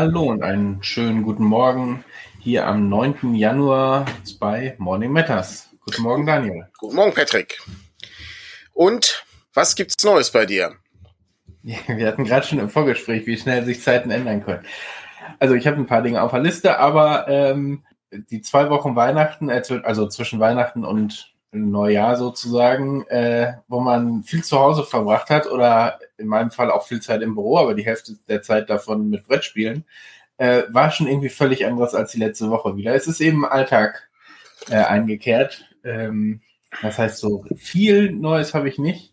Hallo und einen schönen guten Morgen hier am 9. Januar bei Morning Matters. Guten Morgen, Daniel. Guten Morgen, Patrick. Und was gibt's Neues bei dir? Wir hatten gerade schon im Vorgespräch, wie schnell sich Zeiten ändern können. Also ich habe ein paar Dinge auf der Liste, aber ähm, die zwei Wochen Weihnachten, also zwischen Weihnachten und Neujahr sozusagen, äh, wo man viel zu Hause verbracht hat oder in meinem Fall auch viel Zeit im Büro, aber die Hälfte der Zeit davon mit Brettspielen, äh, war schon irgendwie völlig anderes als die letzte Woche wieder. Es ist eben Alltag äh, eingekehrt. Ähm, das heißt, so viel Neues habe ich nicht.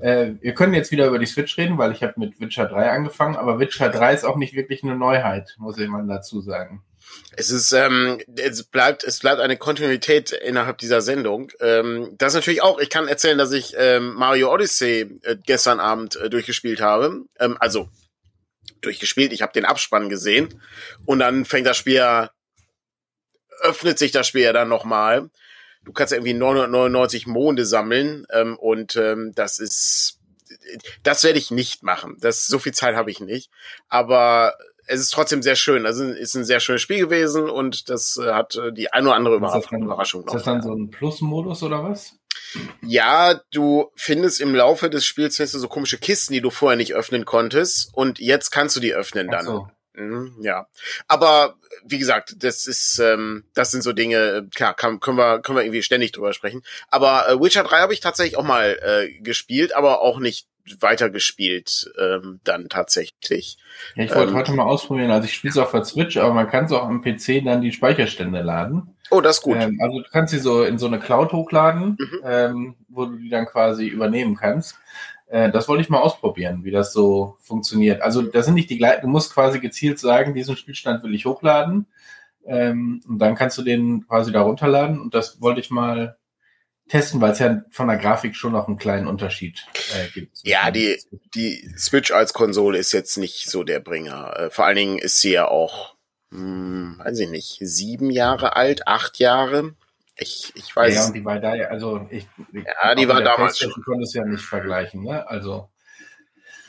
Äh, wir können jetzt wieder über die Switch reden, weil ich habe mit Witcher 3 angefangen, aber Witcher 3 ist auch nicht wirklich eine Neuheit, muss ich mal dazu sagen. Es ist, ähm, es bleibt, es bleibt eine Kontinuität innerhalb dieser Sendung. Ähm, das natürlich auch, ich kann erzählen, dass ich ähm, Mario Odyssey äh, gestern Abend äh, durchgespielt habe. Ähm, also durchgespielt, ich habe den Abspann gesehen und dann fängt das Spiel, öffnet sich das Spiel ja dann nochmal. Du kannst irgendwie 999 Monde sammeln ähm, und ähm, das ist, das werde ich nicht machen. Das so viel Zeit habe ich nicht. Aber es ist trotzdem sehr schön. Also ist ein sehr schönes Spiel gewesen und das äh, hat äh, die ein oder andere Überraschung. Ist das dann so ein Plus-Modus oder was? Ja, du findest im Laufe des Spiels findest du so komische Kisten, die du vorher nicht öffnen konntest und jetzt kannst du die öffnen dann. So. Mhm, ja, aber wie gesagt, das ist, ähm, das sind so Dinge, klar, kann, können wir, können wir irgendwie ständig drüber sprechen. Aber äh, Witcher 3 habe ich tatsächlich auch mal äh, gespielt, aber auch nicht weitergespielt ähm, dann tatsächlich. Ja, ich wollte ähm, heute mal ausprobieren. Also ich spiele es auf der Switch, aber man kann es auch am PC dann die Speicherstände laden. Oh, das ist gut. Ähm, also du kannst sie so in so eine Cloud hochladen, mhm. ähm, wo du die dann quasi übernehmen kannst. Äh, das wollte ich mal ausprobieren, wie das so funktioniert. Also das sind nicht die gleichen, du musst quasi gezielt sagen, diesen Spielstand will ich hochladen. Ähm, und dann kannst du den quasi da runterladen. Und das wollte ich mal testen, weil es ja von der Grafik schon noch einen kleinen Unterschied äh, gibt. Ja, die, die Switch als Konsole ist jetzt nicht so der Bringer. Äh, vor allen Dingen ist sie ja auch, hm, weiß ich nicht, sieben Jahre alt, acht Jahre. Ich, ich weiß. Ja, und die war da ja, also ich, ja, die war damals schon. konnte es ja nicht vergleichen, ne? Also.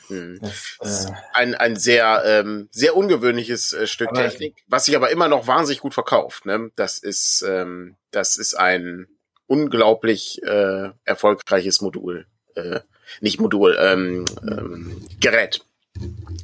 Hm. Das, äh, ein, ein sehr, ähm, sehr ungewöhnliches äh, Stück Technik, was sich aber immer noch wahnsinnig gut verkauft. Ne? Das ist, ähm, das ist ein, unglaublich äh, erfolgreiches Modul. Äh, nicht Modul, ähm, ähm, Gerät.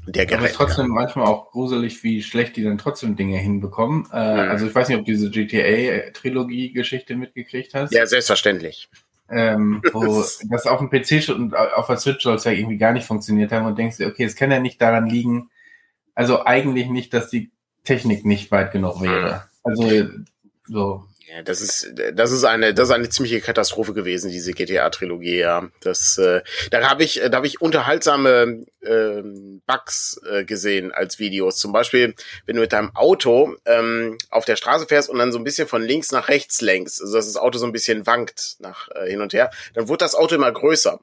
Der Gerät. Aber es ist trotzdem ja. manchmal auch gruselig, wie schlecht die dann trotzdem Dinge hinbekommen. Äh, mhm. Also ich weiß nicht, ob du diese GTA-Trilogie-Geschichte mitgekriegt hast. Ja, selbstverständlich. Ähm, wo das auf dem PC und auf der Switch soll es ja irgendwie gar nicht funktioniert haben und denkst du, okay, es kann ja nicht daran liegen, also eigentlich nicht, dass die Technik nicht weit genug wäre. Mhm. Also so. Ja, das ist, das ist eine, das ist eine ziemliche Katastrophe gewesen, diese GTA-Trilogie, ja. Das, äh, da habe ich, da habe ich unterhaltsame äh, Bugs äh, gesehen als Videos. Zum Beispiel, wenn du mit deinem Auto ähm, auf der Straße fährst und dann so ein bisschen von links nach rechts lenkst, also dass das Auto so ein bisschen wankt nach äh, hin und her, dann wird das Auto immer größer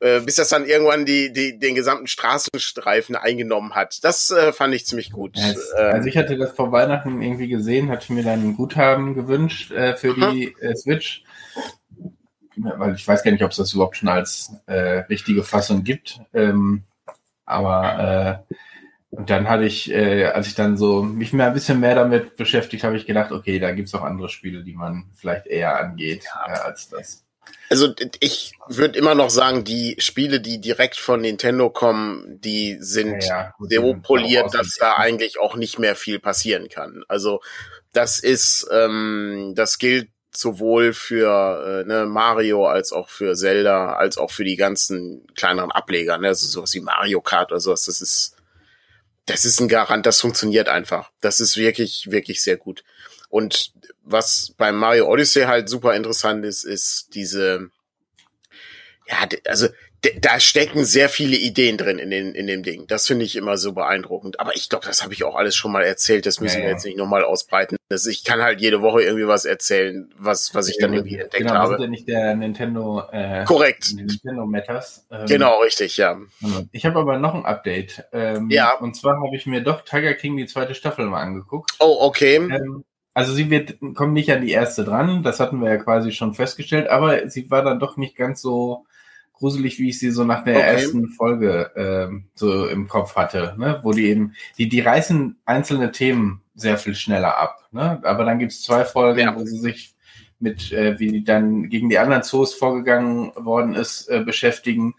äh, bis das dann irgendwann die, die, den gesamten Straßenstreifen eingenommen hat. Das äh, fand ich ziemlich gut. Ja, ähm, also ich hatte das vor Weihnachten irgendwie gesehen, hatte mir dann ein Guthaben gewünscht äh, für mhm. die äh, Switch. Weil ich weiß gar nicht, ob es das überhaupt schon als äh, richtige Fassung gibt. Ähm, aber und dann hatte ich, äh, als ich dann so mich mehr ein bisschen mehr damit beschäftigt, habe ich gedacht, okay, da gibt es auch andere Spiele, die man vielleicht eher angeht ja. äh, als das. Also ich würde immer noch sagen, die Spiele, die direkt von Nintendo kommen, die sind ja, ja, so poliert, dass da eigentlich auch nicht mehr viel passieren kann. Also das ist, ähm, das gilt sowohl für äh, ne, Mario als auch für Zelda, als auch für die ganzen kleineren Ableger, ne? also sowas wie Mario Kart oder sowas. Das ist, das ist ein Garant, das funktioniert einfach. Das ist wirklich, wirklich sehr gut. Und was beim Mario Odyssey halt super interessant ist, ist diese, ja, also da stecken sehr viele Ideen drin in, den, in dem Ding. Das finde ich immer so beeindruckend. Aber ich glaube, das habe ich auch alles schon mal erzählt. Das müssen ja, wir jetzt nicht nochmal ausbreiten. Das, ich kann halt jede Woche irgendwie was erzählen, was, was ich dann irgendwie entdeckt genau, habe. Genau, ja nicht der Nintendo. Äh, Korrekt. Nintendo Matters. Ähm, genau, richtig, ja. Ich habe aber noch ein Update. Ähm, ja. Und zwar habe ich mir doch Tiger King die zweite Staffel mal angeguckt. Oh, okay. Ähm, also sie wird, kommt nicht an die erste dran, das hatten wir ja quasi schon festgestellt, aber sie war dann doch nicht ganz so gruselig, wie ich sie so nach der okay. ersten Folge ähm, so im Kopf hatte, ne? wo die eben, die, die reißen einzelne Themen sehr viel schneller ab. Ne? Aber dann gibt es zwei Folgen, ja. wo sie sich mit, äh, wie dann gegen die anderen Zoos vorgegangen worden ist, äh, beschäftigen.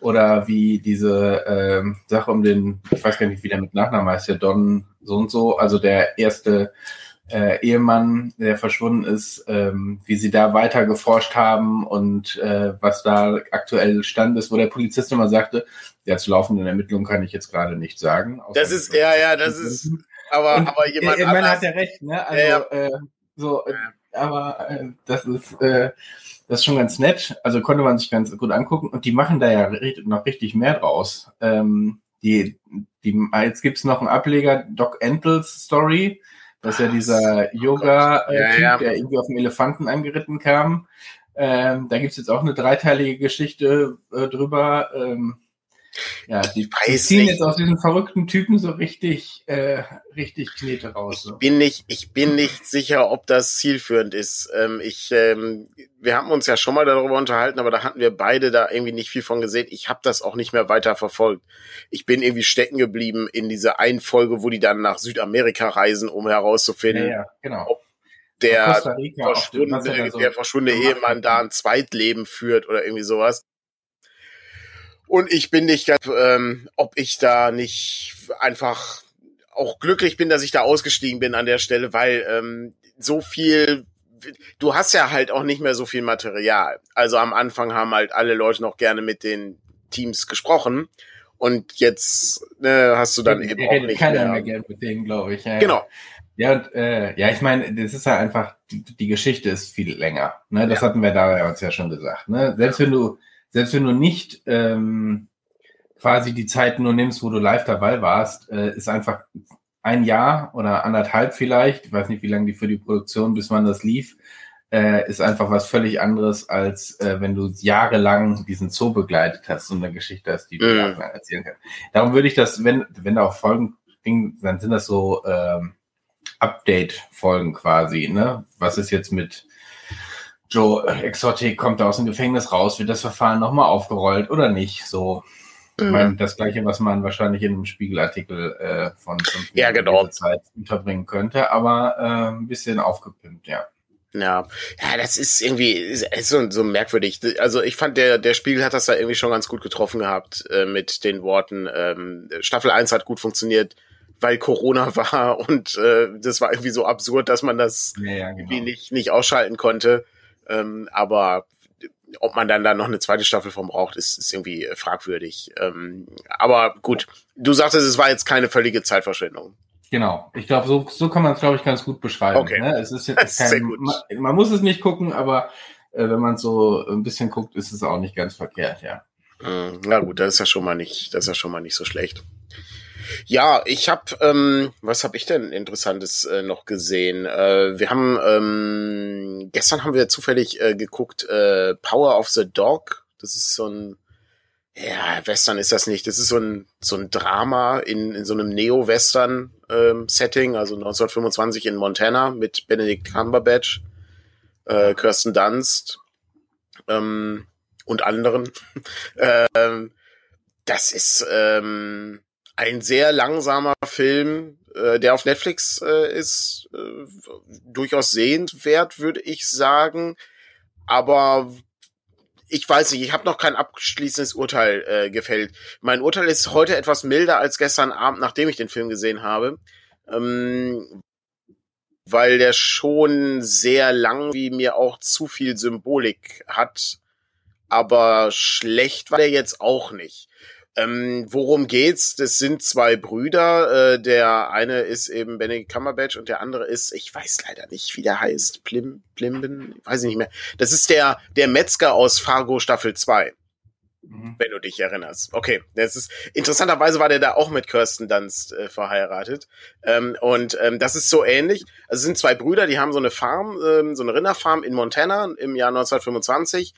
Oder wie diese äh, Sache um den, ich weiß gar nicht, wie der mit Nachnamen heißt, der Don so und so, also der erste äh, Ehemann, der verschwunden ist, ähm, wie sie da weiter geforscht haben und äh, was da aktuell Stand ist, wo der Polizist immer sagte, ja, zu laufenden Ermittlungen kann ich jetzt gerade nicht sagen. Das ist, ja, ja, das ist, aber, und, aber jemand Ich meine, hat ja recht, ne? Also, ja, ja. Äh, so, ja. aber äh, das ist, äh, das ist schon ganz nett. Also konnte man sich ganz gut angucken und die machen da ja noch richtig mehr draus. Ähm, die, die, jetzt gibt's noch einen Ableger, Doc Entles Story. Das ist ja dieser oh Yoga-Typ, ja, ja. der irgendwie auf dem Elefanten angeritten kam. Ähm, da gibt's jetzt auch eine dreiteilige Geschichte äh, drüber. Ähm, ja, die, die ziehen jetzt aus diesen verrückten Typen so richtig, äh, richtig Knete raus. Ich bin nicht, ich bin nicht sicher, ob das zielführend ist. Ähm, ich, ähm, wir haben uns ja schon mal darüber unterhalten, aber da hatten wir beide da irgendwie nicht viel von gesehen. Ich habe das auch nicht mehr weiter verfolgt. Ich bin irgendwie stecken geblieben in dieser einen Folge, wo die dann nach Südamerika reisen, um herauszufinden, ja, ja, genau. ob der verschwundene, so der verschwundene Ehemann da ein Zweitleben führt oder irgendwie sowas. Und ich bin nicht ganz, ähm, ob ich da nicht einfach auch glücklich bin, dass ich da ausgestiegen bin an der Stelle, weil ähm, so viel, du hast ja halt auch nicht mehr so viel Material. Also am Anfang haben halt alle Leute noch gerne mit den Teams gesprochen. Und jetzt ne, hast du dann ich, eben ich auch nicht keiner mehr. mehr Geld mit denen, glaube ich. Ja, genau. Ja, und, äh, ja, ich meine, das ist ja einfach, die, die Geschichte ist viel länger. Ne? Das ja. hatten wir da uns ja schon gesagt. Ne? Selbst wenn du selbst wenn du nicht ähm, quasi die Zeit nur nimmst, wo du live dabei warst, äh, ist einfach ein Jahr oder anderthalb vielleicht, ich weiß nicht, wie lange die für die Produktion, bis man das lief, äh, ist einfach was völlig anderes, als äh, wenn du jahrelang diesen Zoo begleitet hast und eine Geschichte hast, die du mhm. erzählen kannst. Darum würde ich das, wenn, wenn da auch Folgen kriegen, dann sind das so ähm, Update-Folgen quasi, ne? Was ist jetzt mit Joe Exotic kommt da aus dem Gefängnis raus, wird das Verfahren nochmal aufgerollt oder nicht? So, ich meine, mhm. das gleiche, was man wahrscheinlich in einem Spiegelartikel äh, von ja, genau. Zeit unterbringen könnte, aber äh, ein bisschen aufgepimpt, ja. Ja, ja, das ist irgendwie ist so, so merkwürdig. Also ich fand, der, der Spiegel hat das da irgendwie schon ganz gut getroffen gehabt äh, mit den Worten, ähm, Staffel 1 hat gut funktioniert, weil Corona war und äh, das war irgendwie so absurd, dass man das ja, ja, genau. irgendwie nicht, nicht ausschalten konnte. Ähm, aber ob man dann da noch eine zweite Staffel von braucht, ist, ist irgendwie fragwürdig. Ähm, aber gut, du sagtest, es war jetzt keine völlige Zeitverschwendung. Genau, ich glaube, so, so kann man es, glaube ich, ganz gut beschreiben. Okay. Ne? Es ist jetzt kein, man, man, muss es nicht gucken, aber äh, wenn man so ein bisschen guckt, ist es auch nicht ganz verkehrt, ja. Hm, na gut, das ist ja schon mal nicht, das ist ja schon mal nicht so schlecht. Ja, ich habe, ähm, was habe ich denn Interessantes äh, noch gesehen? Äh, wir haben ähm, gestern haben wir zufällig äh, geguckt äh, Power of the Dog. Das ist so ein ja, Western ist das nicht. Das ist so ein so ein Drama in, in so einem Neo-Western ähm, Setting, also 1925 in Montana mit Benedict Cumberbatch, äh, Kirsten Dunst ähm, und anderen. ähm, das ist ähm, ein sehr langsamer Film, äh, der auf Netflix äh, ist, äh, durchaus sehenswert, würde ich sagen. Aber ich weiß nicht, ich habe noch kein abschließendes Urteil äh, gefällt. Mein Urteil ist heute etwas milder als gestern Abend, nachdem ich den Film gesehen habe. Ähm, weil der schon sehr lang wie mir auch zu viel Symbolik hat. Aber schlecht war der jetzt auch nicht. Ähm, worum geht's? Das sind zwei Brüder. Äh, der eine ist eben Benedict Cumberbatch und der andere ist, ich weiß leider nicht, wie der heißt. Plim, Plimben? Weiß ich nicht mehr. Das ist der, der Metzger aus Fargo Staffel 2. Mhm. Wenn du dich erinnerst. Okay, das ist interessanterweise war der da auch mit Kirsten Dunst äh, verheiratet. Ähm, und ähm, das ist so ähnlich. Also es sind zwei Brüder, die haben so eine Farm, ähm, so eine Rinderfarm in Montana im Jahr 1925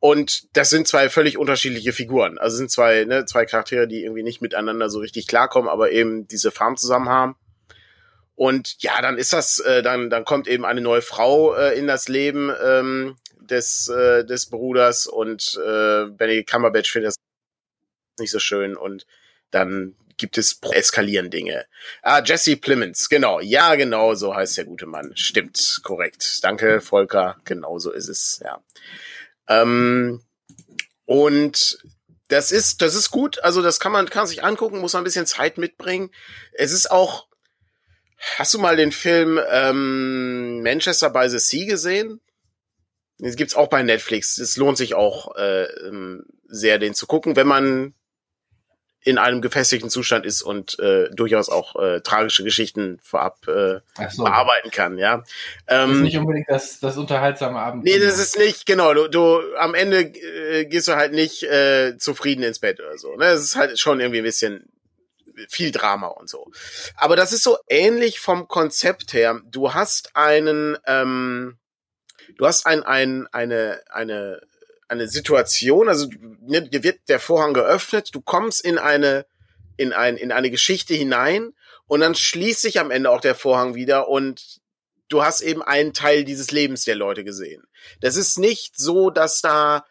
und das sind zwei völlig unterschiedliche Figuren. Also sind zwei, ne, zwei Charaktere, die irgendwie nicht miteinander so richtig klarkommen, aber eben diese Farm zusammen haben. Und ja, dann ist das, äh, dann, dann kommt eben eine neue Frau äh, in das Leben ähm, des, äh, des Bruders und äh, Benny Cumberbatch findet das nicht so schön und dann gibt es eskalieren Dinge. Ah, Jesse Plemons, genau. Ja, genau, so heißt der gute Mann. Stimmt, korrekt. Danke, Volker. Genau so ist es, ja. Ähm, und das ist, das ist gut. Also, das kann man, kann sich angucken, muss man ein bisschen Zeit mitbringen. Es ist auch, hast du mal den Film ähm, Manchester by the Sea gesehen? Das gibt's auch bei Netflix. Es lohnt sich auch äh, ähm, sehr, den zu gucken, wenn man in einem gefestigten Zustand ist und äh, durchaus auch äh, tragische Geschichten vorab äh, so. bearbeiten kann, ja. Ähm, das ist nicht unbedingt das, das unterhaltsame Abend. Nee, das ist nicht, genau, du, du am Ende äh, gehst du halt nicht äh, zufrieden ins Bett oder so. Ne? Das ist halt schon irgendwie ein bisschen viel Drama und so. Aber das ist so ähnlich vom Konzept her. Du hast einen, ähm, du hast ein, ein, eine, eine eine Situation, also dir wird der Vorhang geöffnet, du kommst in eine in ein in eine Geschichte hinein und dann schließt sich am Ende auch der Vorhang wieder und du hast eben einen Teil dieses Lebens der Leute gesehen. Das ist nicht so, dass da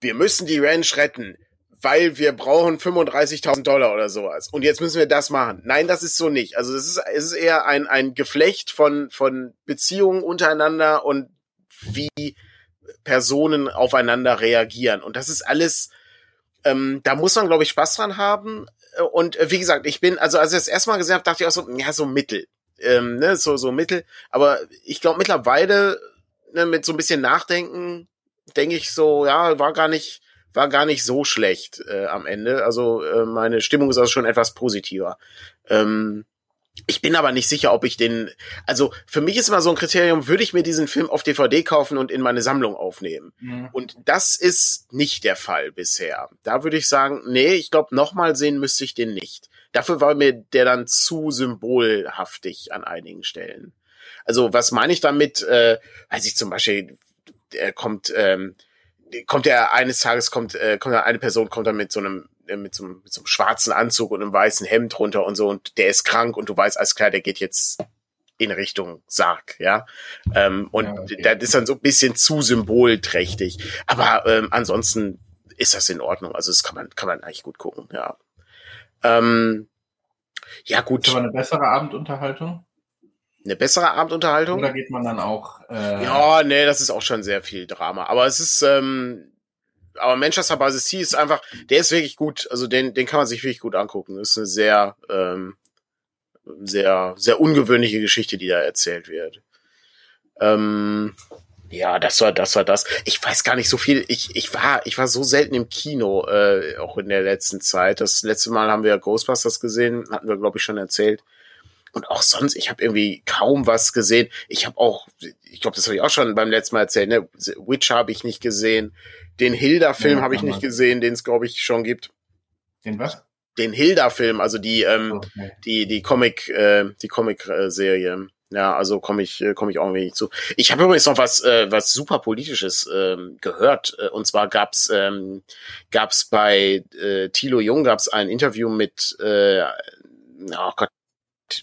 wir müssen die Ranch retten, weil wir brauchen 35.000 Dollar oder sowas. Und jetzt müssen wir das machen. Nein, das ist so nicht. Also es ist, es ist eher ein, ein Geflecht von, von Beziehungen untereinander und wie Personen aufeinander reagieren. Und das ist alles, ähm, da muss man, glaube ich, Spaß dran haben. Und äh, wie gesagt, ich bin, also als ich das erstmal gesehen habe, dachte ich auch so, ja, so Mittel. Ähm, ne, so, so Mittel. Aber ich glaube mittlerweile, ne, mit so ein bisschen Nachdenken, denke ich so, ja, war gar nicht, war gar nicht so schlecht äh, am Ende. Also äh, meine Stimmung ist also schon etwas positiver. Ähm, ich bin aber nicht sicher, ob ich den, also für mich ist immer so ein Kriterium, würde ich mir diesen Film auf DVD kaufen und in meine Sammlung aufnehmen? Mhm. Und das ist nicht der Fall bisher. Da würde ich sagen, nee, ich glaube, nochmal sehen müsste ich den nicht. Dafür war mir der dann zu symbolhaftig an einigen Stellen. Also was meine ich damit? Äh, weiß ich zum Beispiel, er kommt, ähm, kommt er eines Tages kommt, äh, kommt eine Person kommt dann mit so einem mit so, mit so einem schwarzen Anzug und einem weißen Hemd runter und so und der ist krank und du weißt alles klar, der geht jetzt in Richtung Sarg, ja. Ähm, und ja, okay. das ist dann so ein bisschen zu symbolträchtig. Aber ähm, ansonsten ist das in Ordnung. Also das kann man, kann man eigentlich gut gucken, ja. Ähm, ja, gut. Aber eine bessere Abendunterhaltung? Eine bessere Abendunterhaltung? Oder geht man dann auch. Äh ja, nee, das ist auch schon sehr viel Drama. Aber es ist, ähm, aber Manchester by the Sea ist einfach, der ist wirklich gut. Also den, den kann man sich wirklich gut angucken. Das ist eine sehr, ähm, sehr, sehr ungewöhnliche Geschichte, die da erzählt wird. Ähm, ja, das war, das war das. Ich weiß gar nicht so viel. Ich, ich war, ich war so selten im Kino, äh, auch in der letzten Zeit. Das letzte Mal haben wir Ghostbusters gesehen, hatten wir, glaube ich, schon erzählt. Und auch sonst, ich habe irgendwie kaum was gesehen. Ich habe auch, ich glaube, das habe ich auch schon beim letzten Mal erzählt, ne? Witch habe ich nicht gesehen. Den Hilda-Film ja, habe ich nicht gesehen, den es, glaube ich, schon gibt. Den was? Den Hilda-Film, also die, ähm, okay. die, die Comic, äh, die Comic-Serie. Ja, also komme ich, äh, komme ich auch ein wenig zu. Ich habe übrigens noch was, äh, was super politisches ähm, gehört. Äh, und zwar gab's, ähm, gab's bei äh, Thilo Jung gab's ein Interview mit, äh, oh Gott,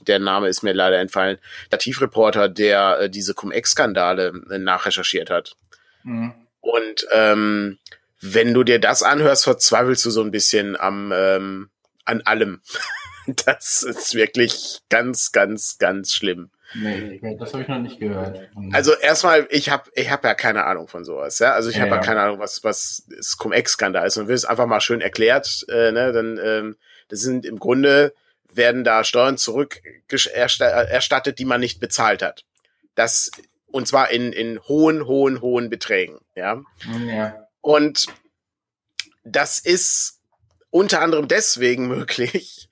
der Name ist mir leider entfallen, der Tiefreporter, der äh, diese Cum-Ex-Skandale äh, nachrecherchiert hat. Mhm. Und ähm, wenn du dir das anhörst, verzweifelst du so ein bisschen am ähm, an allem. das ist wirklich ganz, ganz, ganz schlimm. Nee, das habe ich noch nicht gehört. Also erstmal, ich habe ich hab ja keine Ahnung von sowas, ja. Also ich habe ja. ja keine Ahnung, was was das Cum-Ex-Skandal ist und will es einfach mal schön erklärt, äh, ne? Dann ähm, das sind im Grunde werden da Steuern zurück erstattet, die man nicht bezahlt hat. Das und zwar in, in hohen, hohen, hohen Beträgen. Ja? ja. Und das ist unter anderem deswegen möglich,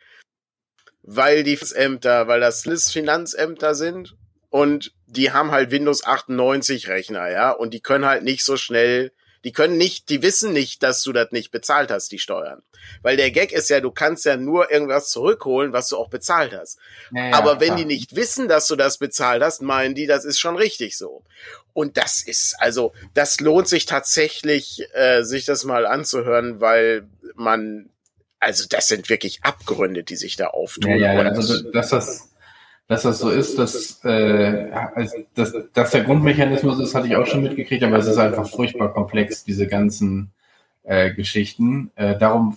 weil die Ämter, weil das Finanzämter sind und die haben halt Windows 98 Rechner, ja, und die können halt nicht so schnell die können nicht, die wissen nicht, dass du das nicht bezahlt hast, die Steuern. Weil der Gag ist ja, du kannst ja nur irgendwas zurückholen, was du auch bezahlt hast. Ja, Aber wenn klar. die nicht wissen, dass du das bezahlt hast, meinen die, das ist schon richtig so. Und das ist, also, das lohnt sich tatsächlich, äh, sich das mal anzuhören, weil man, also das sind wirklich Abgründe, die sich da auftun. Ja, ja, also dass das dass das so ist, dass, äh, also, dass, dass der Grundmechanismus ist, hatte ich auch schon mitgekriegt, aber es ist einfach furchtbar komplex, diese ganzen äh, Geschichten. Äh, darum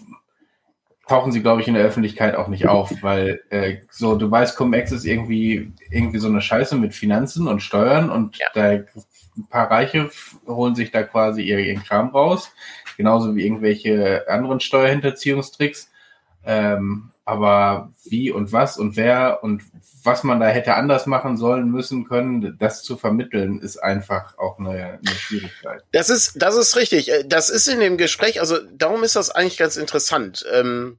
tauchen sie, glaube ich, in der Öffentlichkeit auch nicht auf, weil äh, so, du weißt, Cum-Ex ist irgendwie, irgendwie so eine Scheiße mit Finanzen und Steuern und ja. da ein paar Reiche holen sich da quasi ihren Kram raus, genauso wie irgendwelche anderen Steuerhinterziehungstricks. Ähm, aber wie und was und wer und was man da hätte anders machen sollen, müssen, können, das zu vermitteln, ist einfach auch eine, eine Schwierigkeit. Das ist, das ist richtig. Äh, das ist in dem Gespräch, also darum ist das eigentlich ganz interessant. Ähm,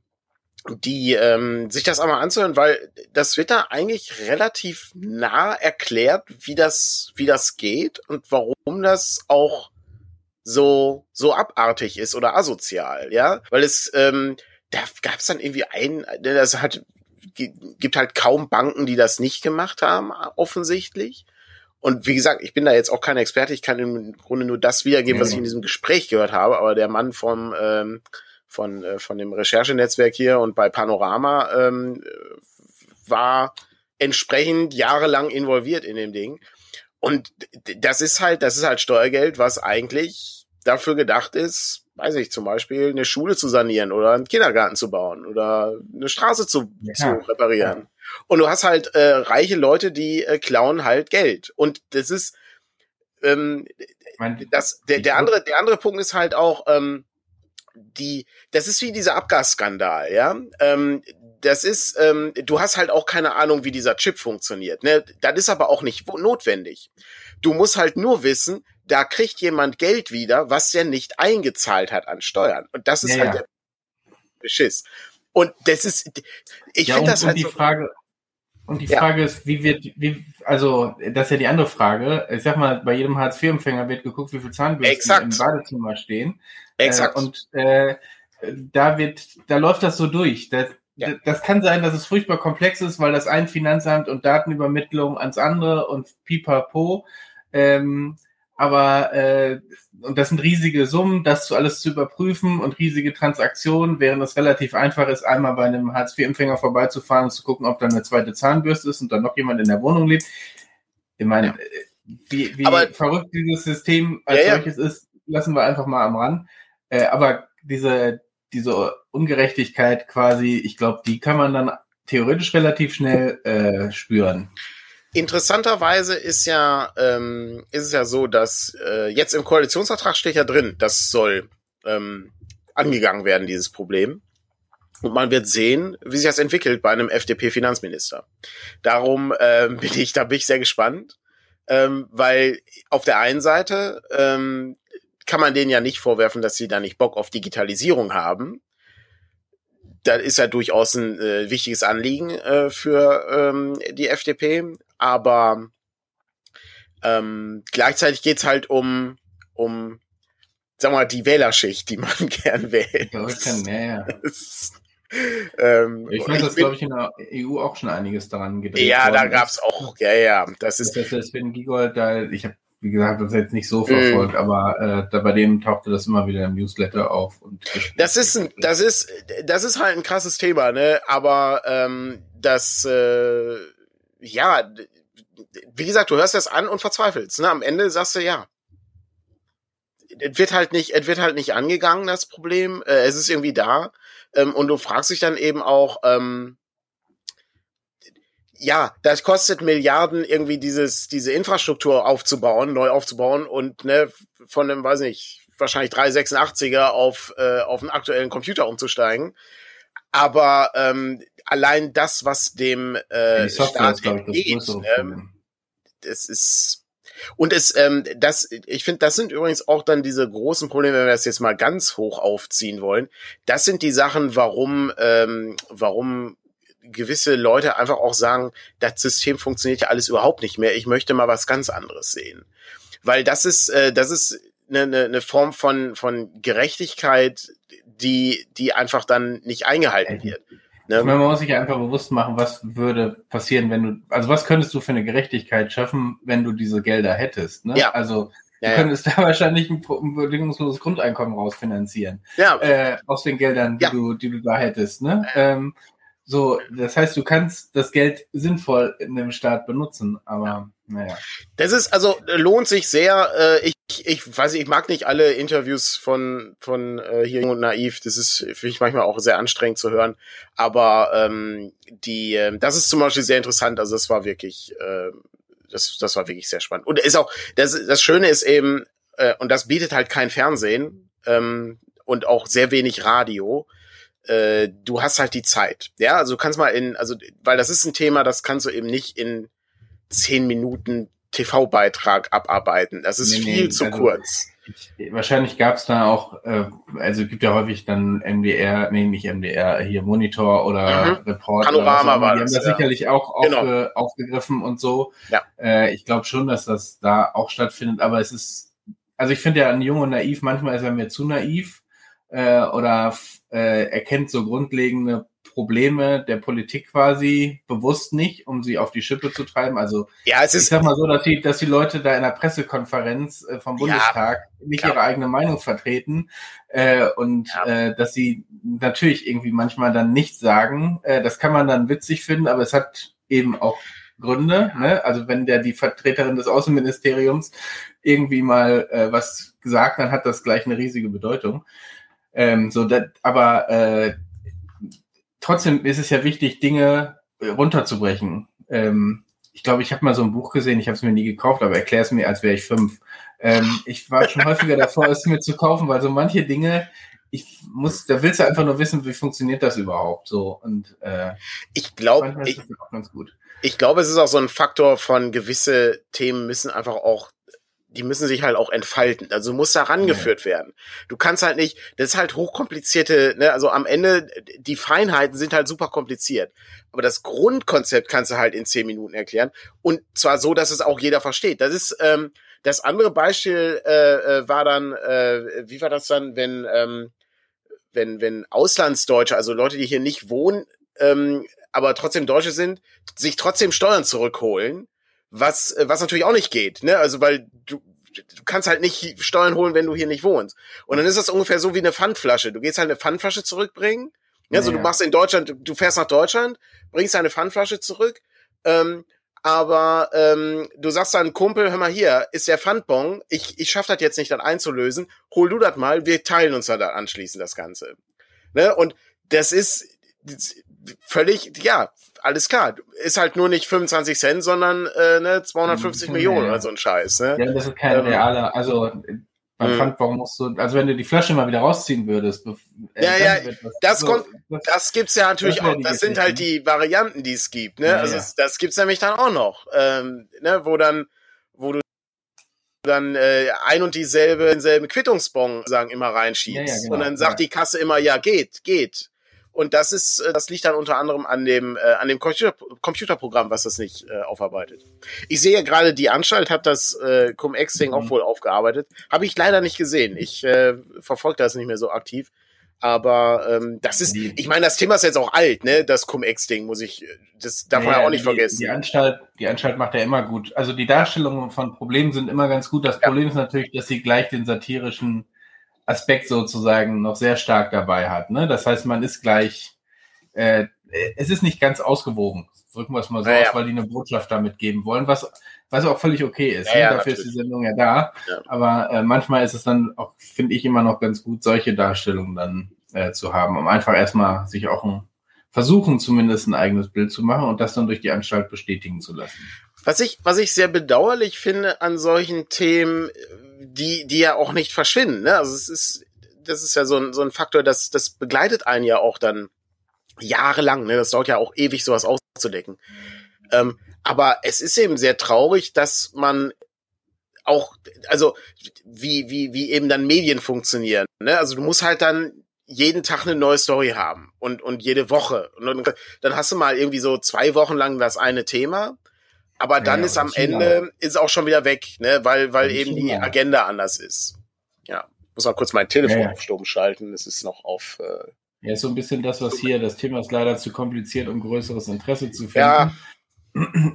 die ähm, sich das einmal anzuhören, weil das wird da eigentlich relativ nah erklärt, wie das wie das geht und warum das auch so so abartig ist oder asozial, ja, weil es ähm, da gab es dann irgendwie einen, das hat gibt halt kaum Banken, die das nicht gemacht haben, offensichtlich. Und wie gesagt, ich bin da jetzt auch kein Experte, ich kann im Grunde nur das wiedergeben, was ich in diesem Gespräch gehört habe, aber der Mann vom ähm, von, äh, von dem Recherchenetzwerk hier und bei Panorama ähm, war entsprechend jahrelang involviert in dem Ding. Und das ist halt, das ist halt Steuergeld, was eigentlich dafür gedacht ist, weiß ich, zum Beispiel eine Schule zu sanieren oder einen Kindergarten zu bauen oder eine Straße zu, ja. zu reparieren. Ja. Und du hast halt äh, reiche Leute, die äh, klauen halt Geld. Und das ist ähm, das, der, der andere, der andere Punkt ist halt auch, ähm, die, das ist wie dieser Abgasskandal, ja. Ähm, das ist, ähm, du hast halt auch keine Ahnung, wie dieser Chip funktioniert. Ne? Das ist aber auch nicht notwendig. Du musst halt nur wissen, da kriegt jemand Geld wieder, was der nicht eingezahlt hat an Steuern. Und das ist ja, halt ja. der Beschiss. Und das ist, ich ja, finde das halt die so Frage. Und die Frage ist, wie wird, wie, also das ist ja die andere Frage. Ich sag mal, bei jedem Hartz-IV-Empfänger wird geguckt, wie viel Zahnbürsten Exakt. im Badezimmer stehen. Exakt. Äh, und äh, da wird, da läuft das so durch. Das, ja. das kann sein, dass es furchtbar komplex ist, weil das ein Finanzamt und Datenübermittlung ans andere und pipapo. Ähm, aber äh, und das sind riesige Summen, das zu alles zu überprüfen und riesige Transaktionen, während es relativ einfach ist, einmal bei einem Hartz-IV-Empfänger vorbeizufahren und zu gucken, ob da eine zweite Zahnbürste ist und dann noch jemand in der Wohnung lebt. Ich meine, ja. Wie, wie aber, verrückt dieses System als ja, solches ist, lassen wir einfach mal am Rand. Äh, aber diese, diese Ungerechtigkeit quasi, ich glaube, die kann man dann theoretisch relativ schnell äh, spüren. Interessanterweise ist ja, ähm, ist es ja so, dass äh, jetzt im Koalitionsvertrag steht ja drin, das soll ähm, angegangen werden, dieses Problem. Und man wird sehen, wie sich das entwickelt bei einem FDP-Finanzminister. Darum ähm, bin ich, da bin ich sehr gespannt, ähm, weil auf der einen Seite ähm, kann man denen ja nicht vorwerfen, dass sie da nicht Bock auf Digitalisierung haben. Da ist ja durchaus ein äh, wichtiges Anliegen äh, für ähm, die FDP, aber ähm, gleichzeitig geht's halt um, um, sagen wir mal, die Wählerschicht, die man gern wählt. Ja, ja. ähm, ich fand das, glaube ich, in der EU auch schon einiges daran gedreht. Ja, da gab's auch, ja, ja. Das ist. Das heißt, Sven Giegold, da, ich habe wie gesagt, das jetzt nicht so verfolgt, mm. aber äh, da bei dem tauchte das immer wieder im Newsletter auf. Und das ist ein, das ist, das ist halt ein krasses Thema, ne? Aber ähm, das, äh, ja, wie gesagt, du hörst das an und verzweifelst. Ne? Am Ende sagst du ja. Es wird halt nicht, es wird halt nicht angegangen, das Problem. Äh, es ist irgendwie da. Ähm, und du fragst dich dann eben auch, ähm, ja, das kostet Milliarden, irgendwie dieses, diese Infrastruktur aufzubauen, neu aufzubauen und ne, von einem, weiß nicht, wahrscheinlich 386er auf, äh, auf einen aktuellen Computer umzusteigen. Aber ähm, allein das, was dem äh, Staat ist, entgeht, das, ne, das ist und es, ähm, das, ich finde, das sind übrigens auch dann diese großen Probleme, wenn wir das jetzt mal ganz hoch aufziehen wollen. Das sind die Sachen, warum, ähm, warum gewisse Leute einfach auch sagen, das System funktioniert ja alles überhaupt nicht mehr. Ich möchte mal was ganz anderes sehen. Weil das ist, äh, das ist eine, eine, eine Form von, von Gerechtigkeit, die, die einfach dann nicht eingehalten wird. Ne? Man muss sich einfach bewusst machen, was würde passieren, wenn du, also was könntest du für eine Gerechtigkeit schaffen, wenn du diese Gelder hättest? Ne? Ja. Also du ja, könntest ja. da wahrscheinlich ein, ein bedingungsloses Grundeinkommen rausfinanzieren. Ja. Äh, aus den Geldern, die, ja. du, die du da hättest. Ne? Ähm, So, das heißt, du kannst das Geld sinnvoll in dem Staat benutzen, aber naja. Das ist also lohnt sich sehr. Äh, ich, ich weiß nicht, ich mag nicht alle Interviews von von äh, hier und naiv. Das ist für mich manchmal auch sehr anstrengend zu hören. Aber ähm, die, äh, das ist zum Beispiel sehr interessant. Also das war wirklich, äh, das das war wirklich sehr spannend. Und ist auch das das Schöne ist eben äh, und das bietet halt kein Fernsehen ähm, und auch sehr wenig Radio äh, du hast halt die Zeit. Ja, also du kannst mal in, also, weil das ist ein Thema, das kannst du eben nicht in zehn Minuten TV-Beitrag abarbeiten. Das ist nee, viel nee, zu also, kurz. Ich, wahrscheinlich gab es da auch, äh, also gibt ja häufig dann MDR, nee, nicht MDR, hier Monitor oder mhm. Report. Panorama oder war Die das, haben das ja. sicherlich auch genau. aufge, aufgegriffen und so. Ja. Äh, ich glaube schon, dass das da auch stattfindet, aber es ist, also ich finde ja an Jung und Naiv, manchmal ist er mir zu naiv äh, oder äh, erkennt so grundlegende Probleme der Politik quasi bewusst nicht, um sie auf die Schippe zu treiben. Also ja, es ist, ich sag mal so, dass die, dass die Leute da in der Pressekonferenz äh, vom Bundestag ja, nicht klar. ihre eigene Meinung vertreten äh, und ja. äh, dass sie natürlich irgendwie manchmal dann nichts sagen. Äh, das kann man dann witzig finden, aber es hat eben auch Gründe. Ne? Also wenn der die Vertreterin des Außenministeriums irgendwie mal äh, was gesagt, dann hat das gleich eine riesige Bedeutung. Ähm, so, dat, aber äh, trotzdem ist es ja wichtig, Dinge äh, runterzubrechen. Ähm, ich glaube, ich habe mal so ein Buch gesehen, ich habe es mir nie gekauft, aber erklär es mir, als wäre ich fünf. Ähm, ich war schon häufiger davor, es mir zu kaufen, weil so manche Dinge, ich muss, da willst du einfach nur wissen, wie funktioniert das überhaupt so. Und äh, ich glaube, ich, ich glaube, es ist auch so ein Faktor von gewisse Themen müssen einfach auch die müssen sich halt auch entfalten. Also muss da rangeführt ja. werden. Du kannst halt nicht, das ist halt hochkomplizierte, ne, also am Ende, die Feinheiten sind halt super kompliziert. Aber das Grundkonzept kannst du halt in zehn Minuten erklären. Und zwar so, dass es auch jeder versteht. Das ist, ähm, das andere Beispiel äh, äh, war dann, äh, wie war das dann, wenn, ähm, wenn, wenn Auslandsdeutsche, also Leute, die hier nicht wohnen, ähm, aber trotzdem Deutsche sind, sich trotzdem Steuern zurückholen was, äh, was natürlich auch nicht geht, ne? Also, weil du, du kannst halt nicht Steuern holen, wenn du hier nicht wohnst. Und dann ist das ungefähr so wie eine Pfandflasche. Du gehst halt eine Pfandflasche zurückbringen. Ja, also ja. du machst in Deutschland, du fährst nach Deutschland, bringst deine Pfandflasche zurück, ähm, aber ähm, du sagst dann, Kumpel, hör mal hier, ist der Pfandbon, ich, ich schaff das jetzt nicht dann einzulösen, hol du das mal, wir teilen uns dann anschließend das Ganze. Ne? Und das ist völlig, ja, alles klar. Ist halt nur nicht 25 Cent, sondern äh, ne, 250 mhm, Millionen oder so ein Scheiß. Ne? Ja, das ist kein ähm, realer, also beim mhm. Pfandbon musst du, also wenn du die Flasche mal wieder rausziehen würdest. Äh, ja, ja, das, das, so, kommt, das, das gibt's ja natürlich das auch. Das sind halt die Varianten, die es gibt. Ne? Ja, also ja. das gibt's nämlich dann auch noch, ähm, ne, wo dann, wo du dann äh, ein und dieselbe, denselben Quittungsbon sagen immer reinschiebst ja, ja, genau, und dann sagt ja. die Kasse immer ja geht geht und das ist, äh, das liegt dann unter anderem an dem, äh, an dem Computer Computerprogramm, was das nicht äh, aufarbeitet. Ich sehe gerade, die Anstalt hat das äh, Cum-Ex-Ding mhm. auch wohl aufgearbeitet. Habe ich leider nicht gesehen. Ich äh, verfolge das nicht mehr so aktiv. Aber ähm, das ist, ich meine, das Thema ist jetzt auch alt, ne? Das Cum-Ex-Ding, muss ich, das darf man ja auch nicht die, vergessen. Die Anstalt, die Anstalt macht ja immer gut. Also die Darstellungen von Problemen sind immer ganz gut. Das ja. Problem ist natürlich, dass sie gleich den satirischen Aspekt sozusagen noch sehr stark dabei hat. Ne? Das heißt, man ist gleich, äh, es ist nicht ganz ausgewogen, drücken wir es mal so ja, aus, weil die eine Botschaft damit geben wollen, was, was auch völlig okay ist. Ja, ne? Dafür natürlich. ist die Sendung ja da. Aber äh, manchmal ist es dann auch, finde ich, immer noch ganz gut, solche Darstellungen dann äh, zu haben, um einfach erstmal sich auch ein, versuchen, zumindest ein eigenes Bild zu machen und das dann durch die Anstalt bestätigen zu lassen. Was ich, was ich sehr bedauerlich finde an solchen Themen, die, die ja auch nicht verschwinden. Ne? Also es ist, das ist ja so ein, so ein Faktor, das, das begleitet einen ja auch dann jahrelang. Ne? Das dauert ja auch ewig, sowas auszudecken. Ähm, aber es ist eben sehr traurig, dass man auch, also wie, wie, wie eben dann Medien funktionieren. Ne? Also du musst halt dann jeden Tag eine neue Story haben und, und jede Woche. Und dann, dann hast du mal irgendwie so zwei Wochen lang das eine Thema aber dann ja, ist am Ende ist auch schon wieder weg, ne, weil weil eben die Agenda anders ist. Ja, muss mal kurz mein Telefon ja, auf Stumm schalten. Es ist noch auf. Äh, ja, so ein bisschen das, was hier. Das Thema ist leider zu kompliziert, um größeres Interesse zu finden. Ja.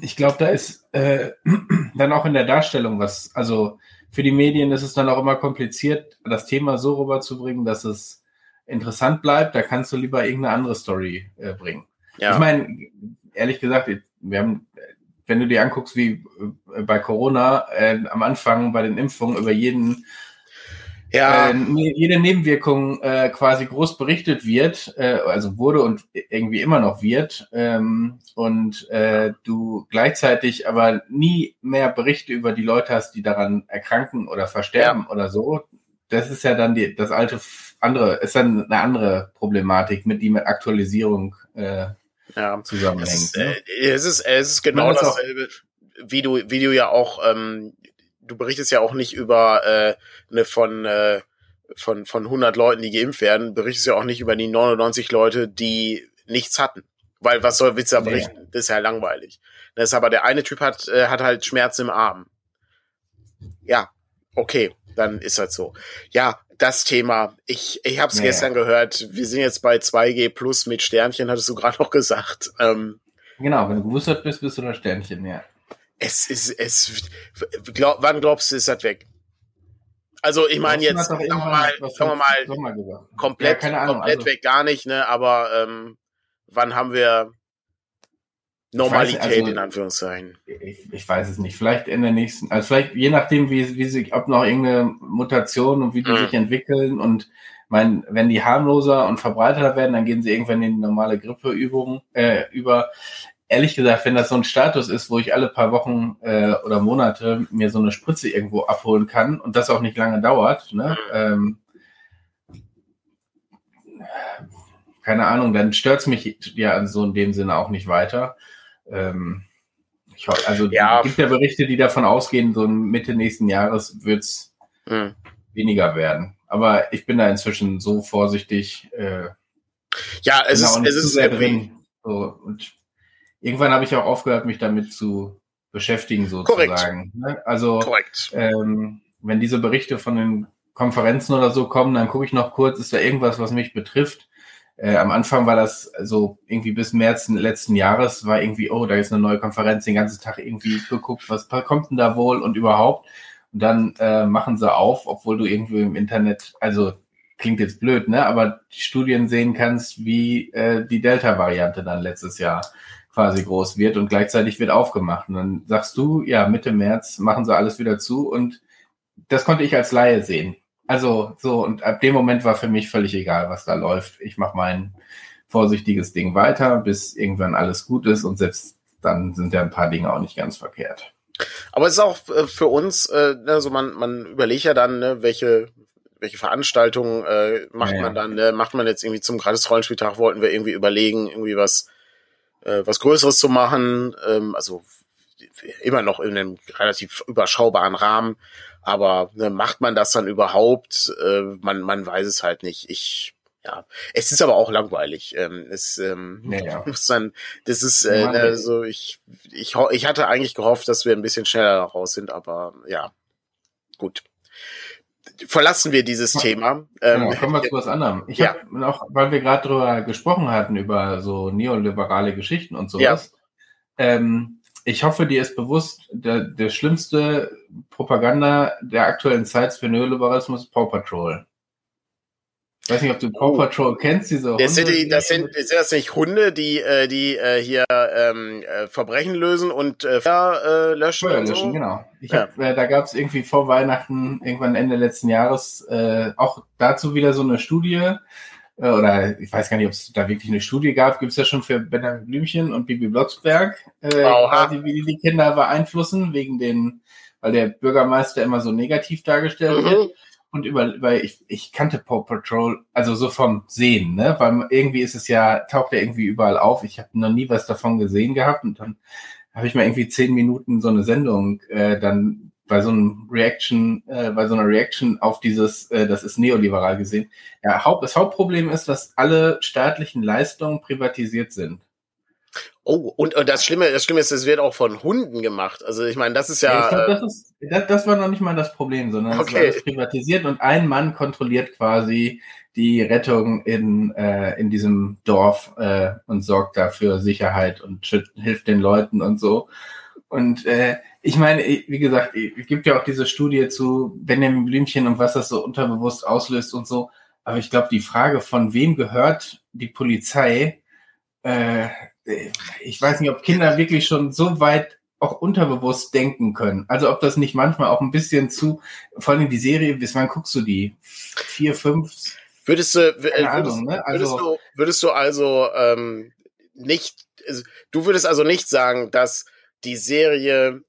Ich glaube, da ist äh, dann auch in der Darstellung was. Also für die Medien ist es dann auch immer kompliziert, das Thema so rüberzubringen, dass es interessant bleibt. Da kannst du lieber irgendeine andere Story äh, bringen. Ja. Ich meine, ehrlich gesagt, wir haben, wenn du dir anguckst, wie äh, bei Corona äh, am Anfang bei den Impfungen über jeden ja. äh, jede Nebenwirkung äh, quasi groß berichtet wird, äh, also wurde und irgendwie immer noch wird, ähm, und äh, du gleichzeitig aber nie mehr Berichte über die Leute hast, die daran erkranken oder versterben ja. oder so, das ist ja dann die, das alte andere, ist dann eine andere Problematik, mit die mit Aktualisierung äh, ja. zusammenhängt. Es ist, ne? äh, es ist, es ist genau dasselbe, wie du, wie du ja auch ähm, du berichtest ja auch nicht über äh, eine von äh, von von 100 Leuten, die geimpft werden, berichtest ja auch nicht über die 99 Leute, die nichts hatten. Weil was soll Witz da berichten? Nee. Das ist ja langweilig. Das ist aber der eine Typ hat äh, hat halt Schmerz im Arm. Ja, okay, dann ist halt so. Ja, das Thema. Ich ich habe es nee. gestern gehört. Wir sind jetzt bei 2G plus mit Sternchen, hattest du gerade noch gesagt. Ähm, genau, wenn du gewusst bist, bist du das Sternchen, ja. Es ist, es, glaub, wann glaubst du, ist das weg? Also ich meine jetzt, sagen wir mal, sagen wir mal komplett, ja, komplett also, weg gar nicht, ne? Aber ähm, wann haben wir Normalität also, in Anführungszeichen? Ich, ich, weiß es nicht. Vielleicht in der nächsten, also vielleicht je nachdem, wie, wie sich, ob noch irgendeine Mutation und wie die mhm. sich entwickeln und mein, wenn die harmloser und verbreiteter werden, dann gehen sie irgendwann in die normale Grippeübung äh, über ehrlich gesagt, wenn das so ein Status ist, wo ich alle paar Wochen äh, oder Monate mir so eine Spritze irgendwo abholen kann und das auch nicht lange dauert, ne? Ähm, keine Ahnung, dann stört es mich ja so in dem Sinne auch nicht weiter. Ähm, ich, also ja. gibt ja Berichte, die davon ausgehen, so Mitte nächsten Jahres wird es mhm. weniger werden. Aber ich bin da inzwischen so vorsichtig. Äh, ja, es ist, es ist sehr drin. So, und irgendwann habe ich auch aufgehört, mich damit zu beschäftigen, sozusagen. Korrekt. Ne? Also, Korrekt. Ähm, wenn diese Berichte von den Konferenzen oder so kommen, dann gucke ich noch kurz, ist da irgendwas, was mich betrifft. Äh, am Anfang war das so irgendwie bis März letzten Jahres, war irgendwie, oh, da ist eine neue Konferenz, den ganzen Tag irgendwie geguckt, was kommt denn da wohl und überhaupt. Und dann äh, machen sie auf, obwohl du irgendwie im Internet, also klingt jetzt blöd, ne? Aber die Studien sehen kannst, wie äh, die Delta-Variante dann letztes Jahr quasi groß wird und gleichzeitig wird aufgemacht. Und dann sagst du, ja, Mitte März machen sie alles wieder zu und das konnte ich als Laie sehen. Also so, und ab dem Moment war für mich völlig egal, was da läuft. Ich mache mein vorsichtiges Ding weiter, bis irgendwann alles gut ist und selbst dann sind ja ein paar Dinge auch nicht ganz verkehrt. Aber es ist auch äh, für uns, äh, also man, man überlegt ja dann, ne, welche, welche Veranstaltungen äh, macht ja, man dann, ne? macht man jetzt irgendwie zum gratis Rollenspieltag, wollten wir irgendwie überlegen, irgendwie was äh, was Größeres zu machen. Ähm, also immer noch in einem relativ überschaubaren Rahmen. Aber ne, macht man das dann überhaupt? Äh, man, man weiß es halt nicht. Ich, ja, es ist aber auch langweilig. Ähm, es ähm, ja. muss dann, das ist, äh, also ich, ich, ich hatte eigentlich gehofft, dass wir ein bisschen schneller raus sind, aber ja, gut verlassen wir dieses ja. Thema. Genau, ähm, kommen wir zu was anderem. Ich ja. habe noch, weil wir gerade drüber gesprochen hatten, über so neoliberale Geschichten und sowas. Ja. Ähm, ich hoffe, dir ist bewusst, der, der schlimmste Propaganda der aktuellen Zeit für Neoliberalismus ist Paw Patrol. Ich weiß nicht, ob du Paw oh. Patrol kennst, diese Hunde. Das sind, die, das sind, sind das nicht Hunde, die, äh, die äh, hier ähm, äh, Verbrechen lösen und äh, Feuer äh, löschen? Feuer löschen, so? genau. Ich ja. hab, äh, da gab es irgendwie vor Weihnachten, irgendwann Ende letzten Jahres, äh, auch dazu wieder so eine Studie, äh, oder ich weiß gar nicht, ob es da wirklich eine Studie gab, gibt es ja schon für Benjamin Blümchen und Bibi Blocksberg, äh, quasi, wie die die Kinder beeinflussen, wegen den, weil der Bürgermeister immer so negativ dargestellt mhm. wird und über, weil ich, ich kannte Paw Patrol, also so vom Sehen, ne? Weil irgendwie ist es ja, taucht er irgendwie überall auf. Ich habe noch nie was davon gesehen gehabt und dann habe ich mal irgendwie zehn Minuten so eine Sendung äh, dann bei so einem Reaction, äh, bei so einer Reaction auf dieses, äh, das ist neoliberal gesehen. Ja, Haupt, das Hauptproblem ist, dass alle staatlichen Leistungen privatisiert sind. Oh, und, und das Schlimme, das Schlimme ist, es wird auch von Hunden gemacht. Also ich meine, das ist ja. ja glaub, das, ist, das, das, war noch nicht mal das Problem, sondern okay. es war privatisiert und ein Mann kontrolliert quasi die Rettung in, äh, in diesem Dorf äh, und sorgt dafür Sicherheit und hilft den Leuten und so. Und äh, ich meine, wie gesagt, es gibt ja auch diese Studie zu Benjamin Blümchen und was das so unterbewusst auslöst und so. Aber ich glaube, die Frage, von wem gehört die Polizei, äh, ich weiß nicht, ob Kinder wirklich schon so weit auch unterbewusst denken können. Also ob das nicht manchmal auch ein bisschen zu, vor allem die Serie, bis wann guckst du die? Vier, fünf? Würdest du, würdest, Ahnung, ne? also, würdest du, würdest du also ähm, nicht, also, du würdest also nicht sagen, dass die Serie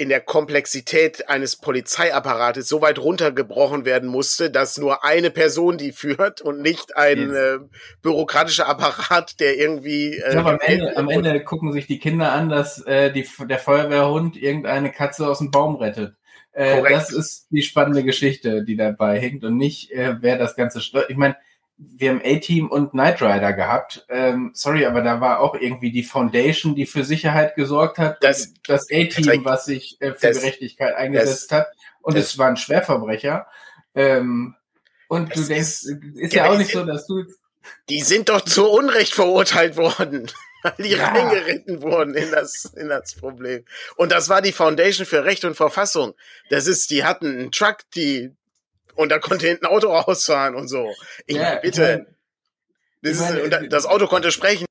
in der Komplexität eines Polizeiapparates so weit runtergebrochen werden musste, dass nur eine Person die führt und nicht ein äh, bürokratischer Apparat, der irgendwie. Äh, ich glaube, am Ende, am Ende gucken sich die Kinder an, dass äh, die, der Feuerwehrhund irgendeine Katze aus dem Baum rettet. Äh, das ist die spannende Geschichte, die dabei hängt und nicht, äh, wer das Ganze steuert. Ich meine, wir haben A-Team und Knight Rider gehabt. Ähm, sorry, aber da war auch irgendwie die Foundation, die für Sicherheit gesorgt hat. Das, das A-Team, was sich äh, für das, Gerechtigkeit eingesetzt das, hat. Und es waren Schwerverbrecher. Ähm, und du denkst, ist, ist ja auch nicht so, dass du. Die sind doch zu Unrecht verurteilt worden. Weil die ja. reingeritten wurden in das, in das Problem. Und das war die Foundation für Recht und Verfassung. Das ist, die hatten einen Truck, die und da konnte hinten ein Auto rausfahren und so. Ich ja, meine, bitte. Das, ist, meine, und das Auto konnte sprechen.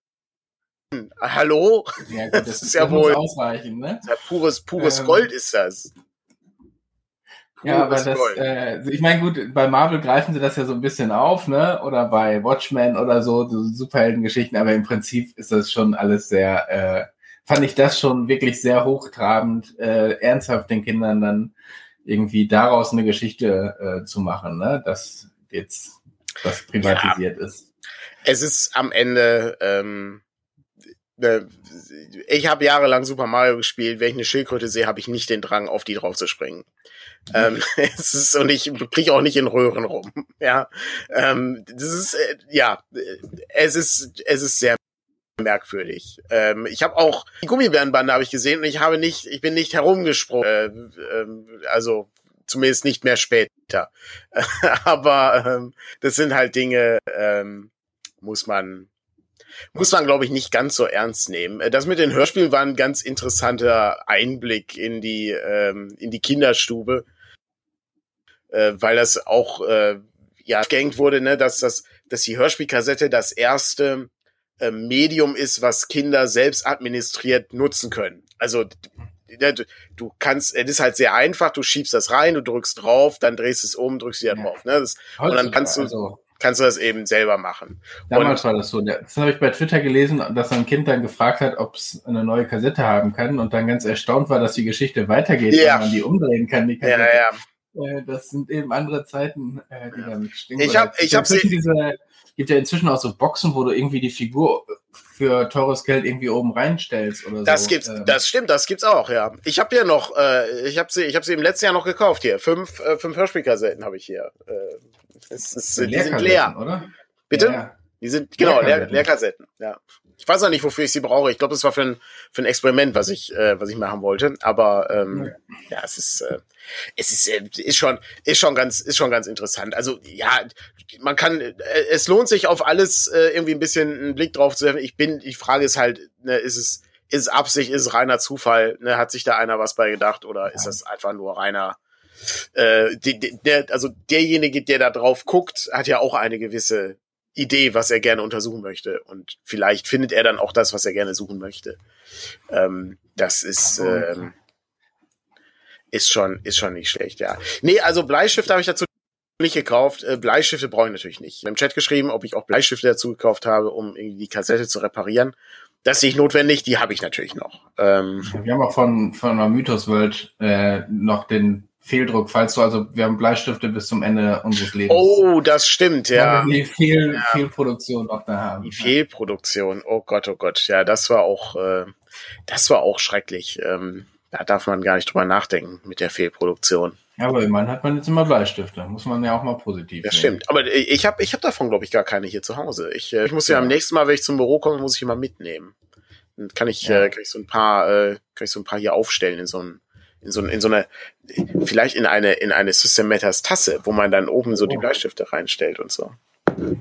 Hallo? Ja, gut, das, das, ist ja wohl ausreichen, ne? Ja pures, pures ähm, Gold ist das. Ja, aber das, äh, ich meine, gut, bei Marvel greifen sie das ja so ein bisschen auf, ne? Oder bei Watchmen oder so, so Superheldengeschichten, aber im Prinzip ist das schon alles sehr, äh, fand ich das schon wirklich sehr hochtrabend, äh, ernsthaft den Kindern dann irgendwie daraus eine Geschichte äh, zu machen, ne? dass jetzt das privatisiert ja, ist. Es ist am Ende, ähm, äh, ich habe jahrelang Super Mario gespielt. Wenn ich eine Schildkröte sehe, habe ich nicht den Drang, auf die drauf zu springen. ähm, es ist, und ich kriege auch nicht in Röhren rum. Ja, ähm, das ist äh, ja, es ist es ist sehr merkwürdig. Ähm, ich habe auch die Gummibärenbande habe ich gesehen und ich habe nicht, ich bin nicht herumgesprungen. Äh, äh, also zumindest nicht mehr später. Aber ähm, das sind halt Dinge, ähm, muss man muss man, glaube ich, nicht ganz so ernst nehmen. Das mit den Hörspielen war ein ganz interessanter Einblick in die, ähm, in die Kinderstube, äh, weil das auch äh, ja gehängt wurde, ne, dass das, dass die Hörspielkassette das erste äh, Medium ist, was Kinder selbst administriert nutzen können. Also du kannst, es ist halt sehr einfach, du schiebst das rein, du drückst drauf, dann drehst es um, drückst wieder drauf. Ne? Das, und dann kannst du, also, kannst du das eben selber machen. Damals und, war das so. Das habe ich bei Twitter gelesen, dass ein Kind dann gefragt hat, ob es eine neue Kassette haben kann und dann ganz erstaunt war, dass die Geschichte weitergeht, ja. wenn man die umdrehen kann. Die Kassette. Ja, ja. Äh, das sind eben andere Zeiten, äh, die ja. damit stehen. Ich habe ich hab sie diese gibt ja inzwischen auch so Boxen, wo du irgendwie die Figur für teures Geld irgendwie oben reinstellst oder das so. Gibt's, ähm. Das stimmt, das gibt's auch, ja. Ich habe ja noch, äh, ich habe sie, ich habe sie im letzten Jahr noch gekauft hier. Fünf, äh, fünf Hörspielkassetten habe ich hier. Äh, es, es, die sind leer. Oder? Bitte? Ja. Die sind genau. Leer, Leerkassetten. Ja. Ich weiß auch nicht, wofür ich sie brauche. Ich glaube, das war für ein, für ein Experiment, was ich, äh, was ich machen wollte. Aber ähm, ja. ja, es ist, äh, es ist, äh, ist schon, ist schon ganz, ist schon ganz interessant. Also ja, man kann, äh, es lohnt sich auf alles äh, irgendwie ein bisschen einen Blick drauf zu werfen. Ich bin, die Frage ist halt, ne, ist es, ist es Absicht, ist es reiner Zufall? Ne, hat sich da einer was bei gedacht oder ja. ist das einfach nur reiner? Äh, die, der, also derjenige, der da drauf guckt, hat ja auch eine gewisse Idee, was er gerne untersuchen möchte. Und vielleicht findet er dann auch das, was er gerne suchen möchte. Ähm, das ist, ähm, ist schon, ist schon nicht schlecht, ja. Nee, also Bleistift habe ich dazu nicht gekauft. Äh, Bleistifte brauche ich natürlich nicht. Ich habe im Chat geschrieben, ob ich auch Bleistifte dazu gekauft habe, um irgendwie die Kassette zu reparieren. Das ist nicht notwendig, die habe ich natürlich noch. Ähm, Wir haben auch von, von der Mythos World äh, noch den Fehldruck, falls du also, wir haben Bleistifte bis zum Ende unseres Lebens. Oh, das stimmt, ja. Die Fehl, ja. Fehlproduktion noch da haben. Die Fehlproduktion, oh Gott, oh Gott, ja, das war auch, äh, das war auch schrecklich. Ähm, da darf man gar nicht drüber nachdenken mit der Fehlproduktion. Ja, aber immerhin hat man jetzt immer Bleistifte. Muss man ja auch mal positiv Das nehmen. stimmt. Aber ich habe ich hab davon, glaube ich, gar keine hier zu Hause. Ich, äh, ich muss ja. ja am nächsten Mal, wenn ich zum Büro komme, muss ich immer mitnehmen. Dann kann ich, ja. äh, kann ich so ein paar, äh, kann ich so ein paar hier aufstellen in so ein in so, in so eine, vielleicht in eine, in eine System Matters Tasse, wo man dann oben so die oh. Bleistifte reinstellt und so.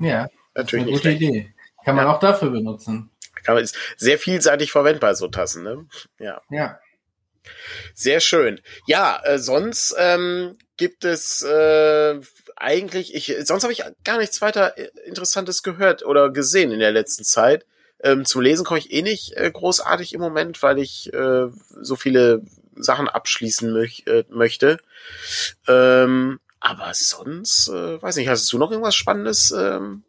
Ja, natürlich. Eine gute Idee. Kann man ja. auch dafür benutzen. Kann man, ist sehr vielseitig verwendbar, so Tassen, ne? Ja. Ja. Sehr schön. Ja, äh, sonst ähm, gibt es äh, eigentlich, ich, sonst habe ich gar nichts weiter äh, Interessantes gehört oder gesehen in der letzten Zeit. Ähm, zum Lesen komme ich eh nicht äh, großartig im Moment, weil ich äh, so viele Sachen abschließen möch äh, möchte. Ähm, aber sonst, äh, weiß nicht, hast du noch irgendwas Spannendes ähm,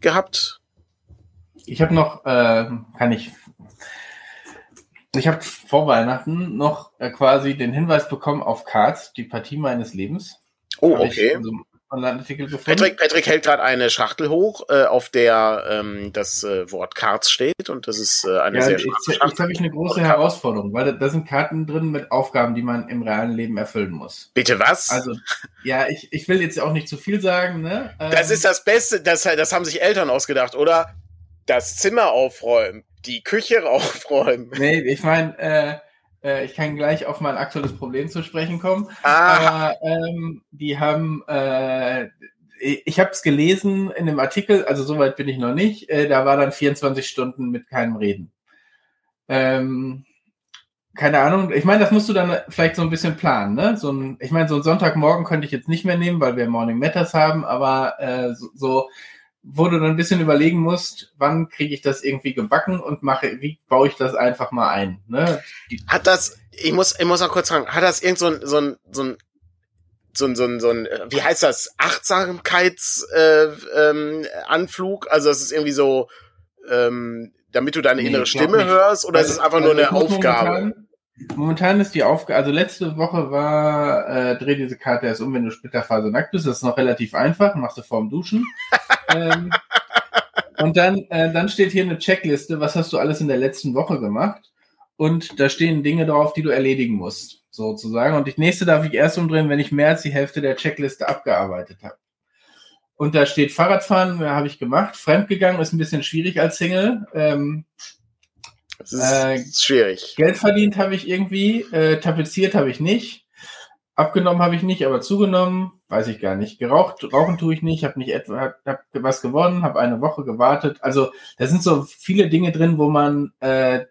gehabt? Ich habe noch, äh, kann ich, ich habe vor Weihnachten noch äh, quasi den Hinweis bekommen auf Cards, die Partie meines Lebens. Oh, okay. Ich, Online-Artikel gefunden. Patrick, Patrick hält gerade eine Schachtel hoch, äh, auf der ähm, das äh, Wort Cards steht und das ist äh, eine ja, sehr schwarze Schachtel. Jetzt habe ich eine große Herausforderung, weil da, da, sind Karten drin mit Aufgaben, die man im realen Leben erfüllen muss. Bitte was? Also, ja, ich, ich will jetzt auch nicht zu viel sagen. Ne? Ähm, das ist das Beste, das, das haben sich Eltern ausgedacht, oder? Das Zimmer aufräumen, die Küche aufräumen. Nee, ich meine, äh, äh, ich kann gleich auf mein aktuelles Problem zu sprechen kommen. Ah. Aber ähm, die haben, äh, ich habe es gelesen in dem Artikel, also soweit bin ich noch nicht. Äh, da war dann 24 Stunden mit keinem Reden. Ähm, keine Ahnung. Ich meine, das musst du dann vielleicht so ein bisschen planen, ne? So ein, ich meine, so ein Sonntagmorgen könnte ich jetzt nicht mehr nehmen, weil wir Morning Matters haben, aber äh, so, so wo du dann ein bisschen überlegen musst, wann kriege ich das irgendwie gebacken und mache, wie baue ich das einfach mal ein. Ne? Hat das, ich muss, ich muss mal kurz fragen, hat das irgend so ein, so ein, so ein so ein, so ein, so ein, wie heißt das, Achtsamkeitsanflug? Äh, ähm, Anflug? also es ist irgendwie so, ähm, damit du deine nee, innere Stimme hörst, oder also, ist es einfach also nur eine Aufgabe? Momentan, momentan ist die Aufgabe, also letzte Woche war, äh, dreh diese Karte erst um, wenn du Splitterphase nackt bist, das ist noch relativ einfach, machst du vorm Duschen. ähm, und dann, äh, dann steht hier eine Checkliste, was hast du alles in der letzten Woche gemacht? Und da stehen Dinge drauf, die du erledigen musst, sozusagen. Und die nächste darf ich erst umdrehen, wenn ich mehr als die Hälfte der Checkliste abgearbeitet habe. Und da steht Fahrradfahren, ja, habe ich gemacht. Fremdgegangen ist ein bisschen schwierig als Single. Ähm, das ist, äh, schwierig. Geld verdient habe ich irgendwie, äh, tapeziert habe ich nicht. Abgenommen habe ich nicht, aber zugenommen, weiß ich gar nicht. Geraucht, rauchen tue ich nicht, habe nicht etwa, hab, hab was gewonnen, habe eine Woche gewartet. Also da sind so viele Dinge drin, wo man, äh,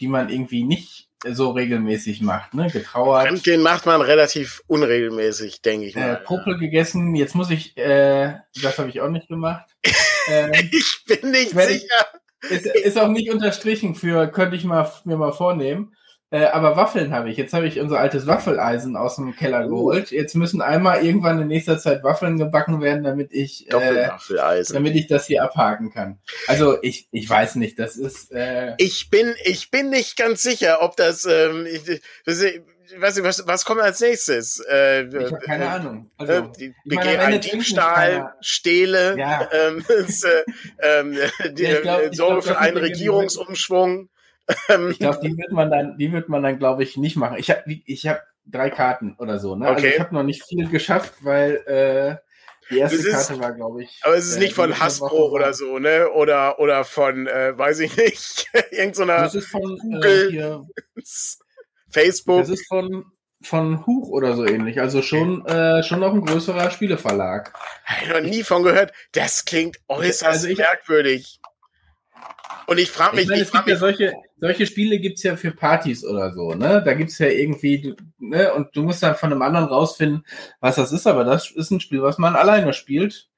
die man irgendwie nicht so regelmäßig macht, ne? Getrauert. Fremdgehen macht man relativ unregelmäßig, denke ich mal. Äh, Popel gegessen, jetzt muss ich, äh, das habe ich auch nicht gemacht. ähm, ich bin nicht sicher. Ist, ist auch nicht unterstrichen für, könnte ich mal, mir mal vornehmen. Äh, aber Waffeln habe ich. Jetzt habe ich unser altes Waffeleisen aus dem Keller oh. geholt. Jetzt müssen einmal irgendwann in nächster Zeit Waffeln gebacken werden, damit ich, äh, damit ich das hier abhaken kann. Also ich, ich weiß nicht, das ist. Äh, ich bin, ich bin nicht ganz sicher, ob das. Ähm, ich, das weiß nicht, was, was kommt als nächstes? Äh, ich habe keine äh, Ahnung. Also, äh, die, begehe einen Diebstahl, stehle, ja. ähm, äh, ähm, die, ja, glaub, sorge für einen Regierungsumschwung. Ähm, ich glaube, die wird man dann, die wird man dann, glaube ich, nicht machen. Ich habe, ich habe drei Karten oder so. Ne? Also okay. Also ich habe noch nicht viel geschafft, weil äh, die erste ist, Karte war, glaube ich. Aber es ist äh, nicht von Hasbro oder so, ne? Oder oder von, äh, weiß ich nicht, irgendeiner. Das ist von Google. Äh, hier, Facebook. Das ist von von Huch oder so ähnlich. Also schon, äh, schon noch ein größerer Spieleverlag. Habe ich noch nie von gehört. Das klingt äußerst also ich, merkwürdig. Und ich frage mich, ich, meine, frage mich, ja solche, solche Spiele gibt's ja für Partys oder so, ne? Da gibt's ja irgendwie, ne? Und du musst dann von einem anderen rausfinden, was das ist, aber das ist ein Spiel, was man alleine spielt.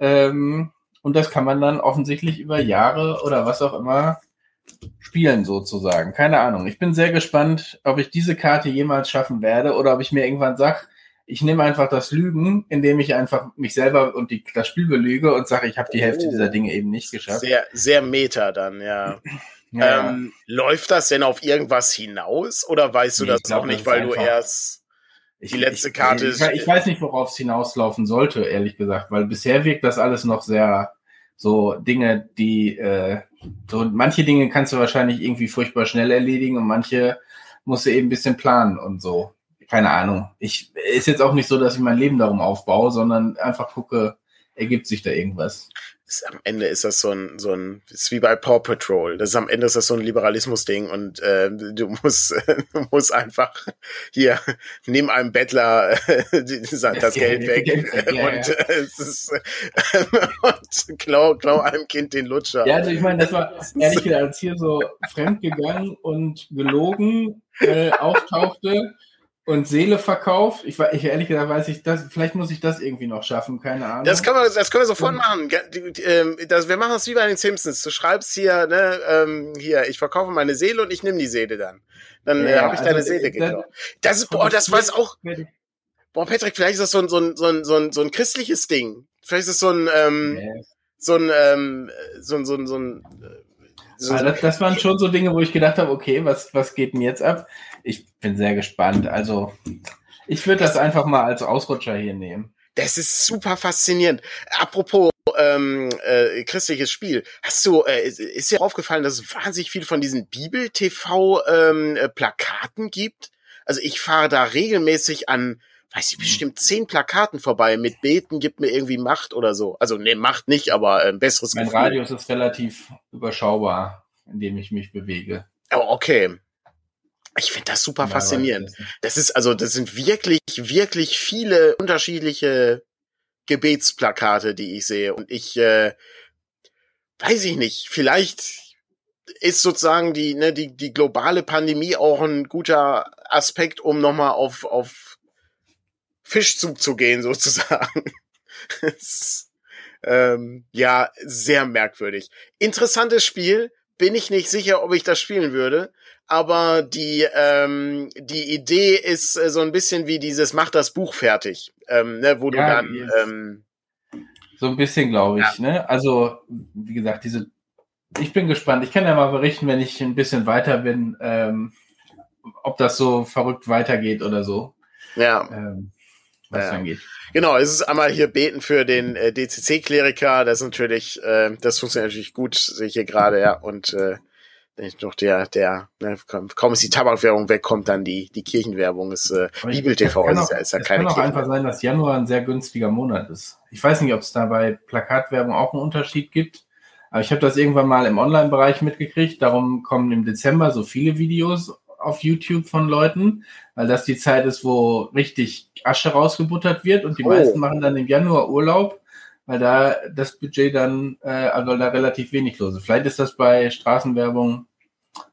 Ähm, und das kann man dann offensichtlich über Jahre oder was auch immer spielen sozusagen. Keine Ahnung. Ich bin sehr gespannt, ob ich diese Karte jemals schaffen werde oder ob ich mir irgendwann sag, ich nehme einfach das Lügen, indem ich einfach mich selber und die, das Spiel belüge und sage, ich habe die Hälfte oh, dieser Dinge eben nicht geschafft. Sehr, sehr meta dann, ja. ja. Ähm, läuft das denn auf irgendwas hinaus oder weißt du nee, das glaub, auch nicht, weil du erst die letzte ich, Karte ich, ich, ich weiß nicht, worauf es hinauslaufen sollte, ehrlich gesagt, weil bisher wirkt das alles noch sehr so Dinge, die äh, so manche Dinge kannst du wahrscheinlich irgendwie furchtbar schnell erledigen und manche musst du eben ein bisschen planen und so. Keine Ahnung. Ich ist jetzt auch nicht so, dass ich mein Leben darum aufbaue, sondern einfach gucke, ergibt sich da irgendwas ist, am Ende ist das so ein, so ein, ist wie bei Paw Patrol. Das ist am Ende ist das so ein Liberalismus-Ding und äh, du musst, du musst einfach hier nimm einem Bettler das, das Geld weg ja, und, ja. Äh, ist, äh, und klau, klau einem Kind den Lutscher. Ja, also ich meine, das war ehrlich gesagt, als hier so fremdgegangen und gelogen äh, auftauchte und Seele verkauft. Ich, ich ehrlich gesagt weiß ich das, vielleicht muss ich das irgendwie noch schaffen, keine Ahnung. Das können wir, das können wir sofort machen. Ähm, das, wir machen das wie bei den Simpsons. Du schreibst hier, ne, ähm, hier, ich verkaufe meine Seele und ich nehme die Seele dann. Dann ja, äh, habe ich also deine Seele gekauft. Das, ist, boah, das weiß auch. Boah, Patrick, vielleicht ist das so ein, so ein, so ein, so ein, so ein christliches Ding. Vielleicht ist das so ein, ähm, yes. so ein, ähm, so ein, so ein, so ein so das, das, waren schon so Dinge, wo ich gedacht habe, okay, was, was geht denn jetzt ab? Ich bin sehr gespannt. Also, ich würde das einfach mal als Ausrutscher hier nehmen. Das ist super faszinierend. Apropos ähm, äh, christliches Spiel, hast du, äh, ist dir aufgefallen, dass es wahnsinnig viel von diesen Bibel-TV-Plakaten ähm, gibt? Also ich fahre da regelmäßig an weiß ich, bestimmt zehn Plakaten vorbei mit Beten gibt mir irgendwie Macht oder so. Also ne, Macht nicht, aber ein äh, besseres Mein Gefühl. Radius ist relativ überschaubar, in dem ich mich bewege. Oh, okay. Ich finde das super faszinierend. Das ist also, das sind wirklich, wirklich viele unterschiedliche Gebetsplakate, die ich sehe. Und ich äh, weiß ich nicht, vielleicht ist sozusagen die, ne, die, die globale Pandemie auch ein guter Aspekt, um nochmal auf, auf Fischzug zu gehen, sozusagen. ist, ähm, ja, sehr merkwürdig. Interessantes Spiel. Bin ich nicht sicher, ob ich das spielen würde. Aber die, ähm, die Idee ist äh, so ein bisschen wie dieses Mach das Buch fertig. Ähm, ne, wo ja, du dann. Ähm, so ein bisschen, glaube ich. Ja. Ne? Also, wie gesagt, diese. Ich bin gespannt. Ich kann ja mal berichten, wenn ich ein bisschen weiter bin, ähm, ob das so verrückt weitergeht oder so. Ja. Ähm, was ja. angeht. Genau, es ist einmal hier beten für den äh, DCC-Kleriker. Das ist natürlich, äh, das funktioniert natürlich gut, sehe ich hier gerade, ja. Und äh, noch der, der, ne, kaum ist die Tabakwerbung weg, kommt dann die, die Kirchenwerbung. Ist äh, Bibel TV, ist ja, ist ja keine Es kann auch einfach sein, dass Januar ein sehr günstiger Monat ist. Ich weiß nicht, ob es da bei Plakatwerbung auch einen Unterschied gibt. Aber ich habe das irgendwann mal im Online-Bereich mitgekriegt. Darum kommen im Dezember so viele Videos auf YouTube von Leuten, weil das die Zeit ist, wo richtig Asche rausgebuttert wird und die oh. meisten machen dann im Januar Urlaub, weil da das Budget dann, äh, also da relativ wenig los ist. Vielleicht ist das bei Straßenwerbung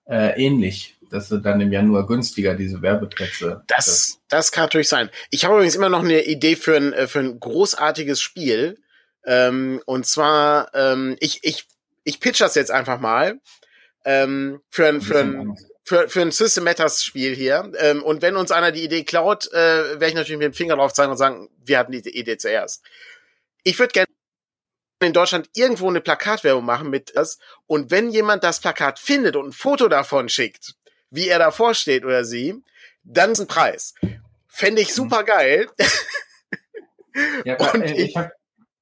äh, ähnlich, dass du dann im Januar günstiger diese Werbeplätze. Das, das, das kann natürlich sein. Ich habe übrigens immer noch eine Idee für ein, äh, für ein großartiges Spiel. Ähm, und zwar, ähm, ich, ich, ich pitch das jetzt einfach mal. Ähm, für ein, für ein, für, für ein System Matters Spiel hier. Ähm, und wenn uns einer die Idee klaut, äh, werde ich natürlich mit dem Finger drauf zeigen und sagen, wir hatten die Idee zuerst. Ich würde gerne in Deutschland irgendwo eine Plakatwerbung machen mit das. Und wenn jemand das Plakat findet und ein Foto davon schickt, wie er davor steht oder sie, dann ist ein Preis. Fände ich mhm. super geil. Ja, und äh, ich,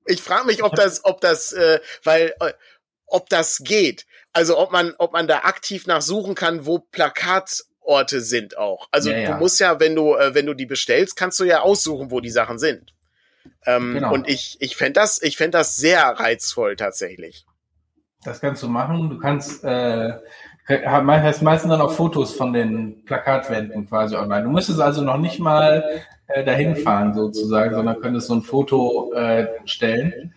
ich, frage mich, ob das, ob das, äh, weil, äh, ob das geht. Also ob man, ob man da aktiv nachsuchen kann, wo Plakatorte sind auch. Also ja, ja. du musst ja, wenn du, äh, wenn du die bestellst, kannst du ja aussuchen, wo die Sachen sind. Ähm, genau. Und ich, ich fände das, ich fände das sehr reizvoll tatsächlich. Das kannst du machen. Du kannst, äh, hast meistens dann auch Fotos von den Plakatwänden quasi online. Du müsstest also noch nicht mal äh, dahin fahren sozusagen, sondern könntest so ein Foto äh, stellen.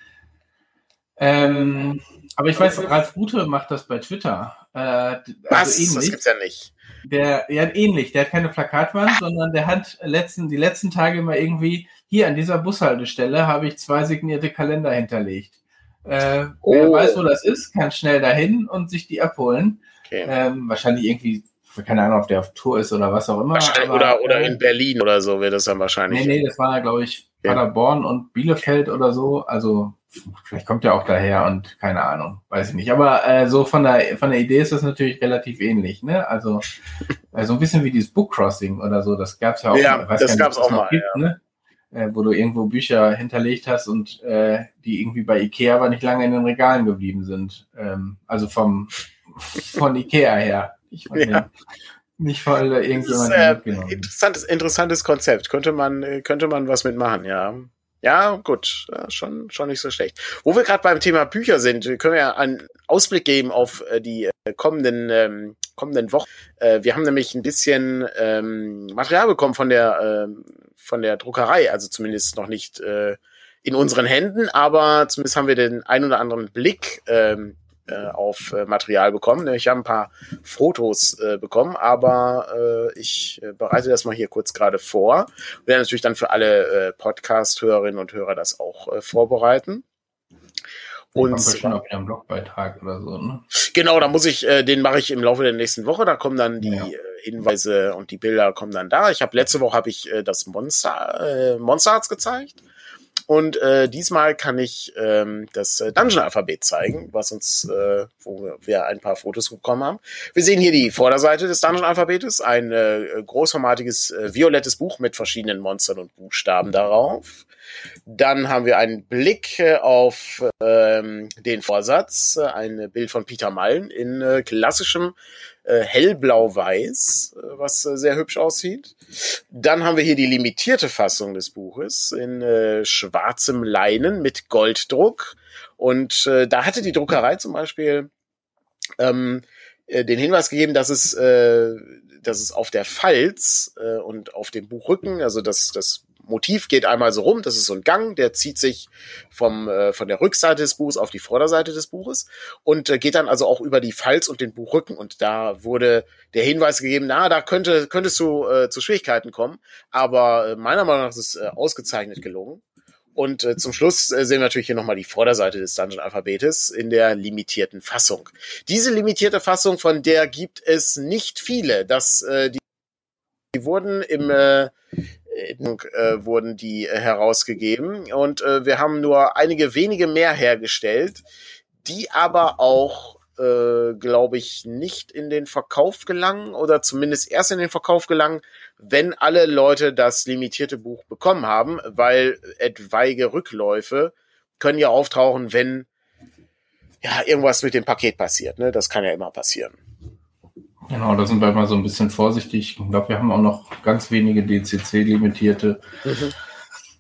Ähm, aber ich weiß, Ralf Rute macht das bei Twitter. Äh, also Was? Ähnlich. Das gibt's ja nicht. Der, ja, ähnlich. Der hat keine Plakatwand, sondern der hat letzten, die letzten Tage immer irgendwie, hier an dieser Bushaltestelle habe ich zwei signierte Kalender hinterlegt. Äh, oh. Wer weiß, wo das ist, kann schnell dahin und sich die abholen. Okay. Ähm, wahrscheinlich irgendwie, keine Ahnung, ob der auf Tour ist oder was auch immer. Aber, oder, oder äh, in Berlin oder so wird das dann wahrscheinlich. Nee, nee, das war, glaube ich, Paderborn und Bielefeld oder so. Also vielleicht kommt er auch daher und keine Ahnung, weiß ich nicht. Aber äh, so von der von der Idee ist das natürlich relativ ähnlich, ne? Also äh, so ein bisschen wie dieses Book Crossing oder so. Das gab's ja auch. Ja, das nicht, gab's auch mal. Gibt, ja. ne? äh, wo du irgendwo Bücher hinterlegt hast und äh, die irgendwie bei Ikea aber nicht lange in den Regalen geblieben sind. Ähm, also vom von Ikea her. Ich von ja. nicht von irgendjemand äh, interessantes interessantes Konzept. Könnte man äh, könnte man was mitmachen, ja. Ja, gut, ja, schon, schon nicht so schlecht. Wo wir gerade beim Thema Bücher sind, können wir ja einen Ausblick geben auf äh, die äh, kommenden, ähm, kommenden Wochen. Äh, wir haben nämlich ein bisschen ähm, Material bekommen von der, äh, von der Druckerei, also zumindest noch nicht äh, in unseren Händen, aber zumindest haben wir den ein oder anderen Blick ähm, äh, auf äh, Material bekommen. Ich habe ein paar Fotos äh, bekommen, aber äh, ich äh, bereite das mal hier kurz gerade vor. Werde natürlich dann für alle äh, Podcast-Hörerinnen und Hörer das auch äh, vorbereiten. Und auch wieder einen Blogbeitrag oder so, ne? Genau, da muss ich, äh, den mache ich im Laufe der nächsten Woche. Da kommen dann die ja. äh, Hinweise und die Bilder kommen dann da. Ich habe letzte Woche habe ich äh, das Monster äh, Monster Arts gezeigt. Und äh, diesmal kann ich ähm, das äh, Dungeon-Alphabet zeigen, was uns, äh, wo wir ein paar Fotos bekommen haben. Wir sehen hier die Vorderseite des Dungeon-Alphabetes, ein äh, großformatiges äh, violettes Buch mit verschiedenen Monstern und Buchstaben darauf. Dann haben wir einen Blick äh, auf ähm, den Vorsatz, ein Bild von Peter Mallen in äh, klassischem äh, hellblau-weiß, äh, was äh, sehr hübsch aussieht. Dann haben wir hier die limitierte Fassung des Buches in äh, schwarzem Leinen mit Golddruck. Und äh, da hatte die Druckerei zum Beispiel ähm, äh, den Hinweis gegeben, dass es, äh, dass es auf der Falz äh, und auf dem Buchrücken, also das, das Motiv geht einmal so rum, das ist so ein Gang, der zieht sich vom, äh, von der Rückseite des Buches auf die Vorderseite des Buches und äh, geht dann also auch über die Falz und den Buchrücken. Und da wurde der Hinweis gegeben, na, da könnte, könntest du äh, zu Schwierigkeiten kommen. Aber äh, meiner Meinung nach ist es äh, ausgezeichnet gelungen. Und äh, zum Schluss äh, sehen wir natürlich hier nochmal die Vorderseite des Dungeon-Alphabetes in der limitierten Fassung. Diese limitierte Fassung, von der gibt es nicht viele. Das, äh, die, die wurden im äh, äh, wurden die äh, herausgegeben und äh, wir haben nur einige wenige mehr hergestellt, die aber auch, äh, glaube ich, nicht in den Verkauf gelangen oder zumindest erst in den Verkauf gelangen, wenn alle Leute das limitierte Buch bekommen haben, weil etwaige Rückläufe können ja auftauchen, wenn ja irgendwas mit dem Paket passiert. Ne? Das kann ja immer passieren. Genau, da sind wir mal so ein bisschen vorsichtig. Ich glaube, wir haben auch noch ganz wenige DCC-limitierte. Mhm.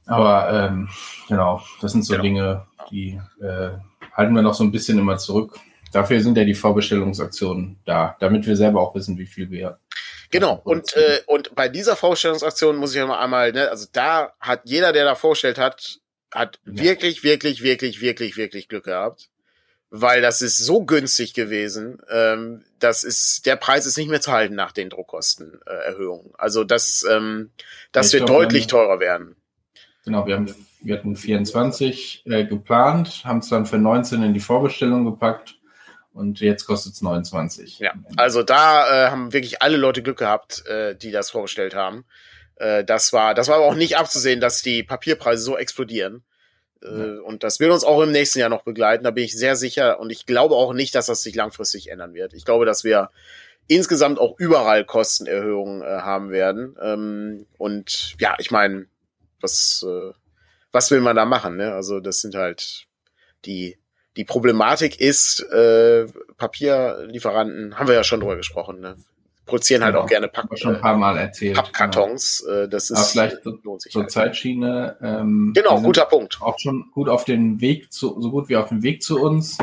Aber ähm, genau, das sind so genau. Dinge, die äh, halten wir noch so ein bisschen immer zurück. Dafür sind ja die Vorbestellungsaktionen da, damit wir selber auch wissen, wie viel wir. Genau, und, äh, und bei dieser Vorbestellungsaktion muss ich ja noch einmal, ne, also da hat jeder, der da vorstellt hat, hat ja. wirklich, wirklich, wirklich, wirklich, wirklich Glück gehabt weil das ist so günstig gewesen. Ähm, das ist, der Preis ist nicht mehr zu halten nach den Druckkostenerhöhungen. Äh, also das, ähm, das ja, wird glaub, deutlich teurer werden. Genau, wir haben, wir hatten 24 äh, geplant, haben es dann für 19 in die Vorbestellung gepackt und jetzt kostet es 29. Ja, also da äh, haben wirklich alle Leute Glück gehabt, äh, die das vorgestellt haben. Äh, das war, das war aber auch nicht abzusehen, dass die Papierpreise so explodieren. Äh, und das wird uns auch im nächsten Jahr noch begleiten, da bin ich sehr sicher. Und ich glaube auch nicht, dass das sich langfristig ändern wird. Ich glaube, dass wir insgesamt auch überall Kostenerhöhungen äh, haben werden. Ähm, und ja, ich meine, was, äh, was will man da machen? Ne? Also das sind halt die, die Problematik ist, äh, Papierlieferanten, haben wir ja schon drüber gesprochen, ne? Produzieren halt genau. auch gerne Pack schon ein paar Mal erzählt. Pappkartons. Genau. Das ist Aber vielleicht so, lohnt sich zur halt. Zeitschiene. Ähm, genau, guter Punkt. Auch schon gut auf den Weg zu, so gut wie auf dem Weg zu uns.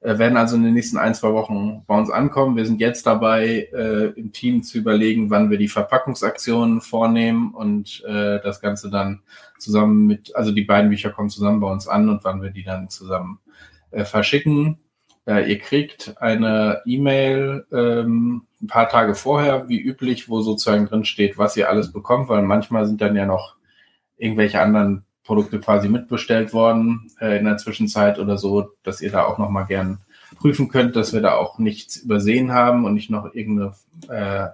Äh, werden also in den nächsten ein, zwei Wochen bei uns ankommen. Wir sind jetzt dabei, äh, im Team zu überlegen, wann wir die Verpackungsaktionen vornehmen und äh, das Ganze dann zusammen mit, also die beiden Bücher kommen zusammen bei uns an und wann wir die dann zusammen äh, verschicken. Äh, ihr kriegt eine E-Mail ähm, ein paar Tage vorher, wie üblich, wo sozusagen drin steht, was ihr alles bekommt, weil manchmal sind dann ja noch irgendwelche anderen Produkte quasi mitbestellt worden äh, in der Zwischenzeit oder so, dass ihr da auch nochmal gern prüfen könnt, dass wir da auch nichts übersehen haben und nicht noch irgendeine äh,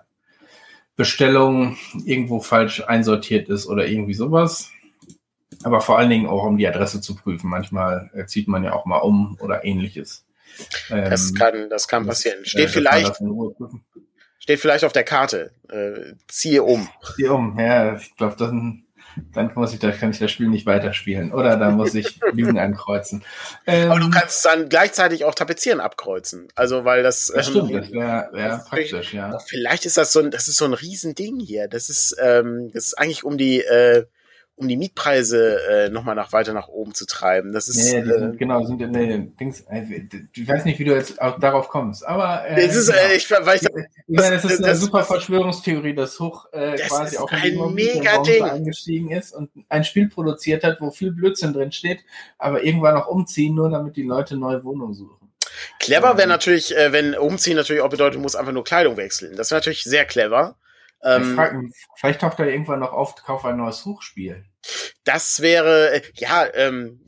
Bestellung irgendwo falsch einsortiert ist oder irgendwie sowas. Aber vor allen Dingen auch, um die Adresse zu prüfen. Manchmal äh, zieht man ja auch mal um oder ähnliches. Das ähm, kann, das kann passieren. Das, steht äh, vielleicht, steht vielleicht auf der Karte. Äh, ziehe um. Ziehe um, ja, ich glaube, dann, dann muss ich, da kann ich das Spiel nicht weiterspielen. Oder da muss ich Lügen ankreuzen. Ähm, Aber du kannst dann gleichzeitig auch Tapezieren abkreuzen. Also, weil das. Das ähm, stimmt, das wäre wär praktisch, ja. Vielleicht ist das so ein, das ist so ein Riesending hier. Das ist, ähm, das ist eigentlich um die, äh, um die Mietpreise äh, nochmal nach weiter nach oben zu treiben. Das ist nee, sind, äh, genau sind Dings. Äh, ich weiß nicht, wie du jetzt auch darauf kommst, aber äh, das ist, genau. äh, ich, weil ich, das, ich meine, das ist das, eine das, super Verschwörungstheorie, dass Hoch äh, das quasi auch in ein mega Ding eingestiegen ist und ein Spiel produziert hat, wo viel Blödsinn drin steht, aber irgendwann noch umziehen, nur damit die Leute neue Wohnungen suchen. Clever wäre natürlich, äh, wenn umziehen natürlich auch bedeutet, muss einfach nur Kleidung wechseln. Das wäre natürlich sehr clever. Ähm, frag, vielleicht taucht er irgendwann noch auf, kauf ein neues Hochspiel. Das wäre, äh, ja, ähm,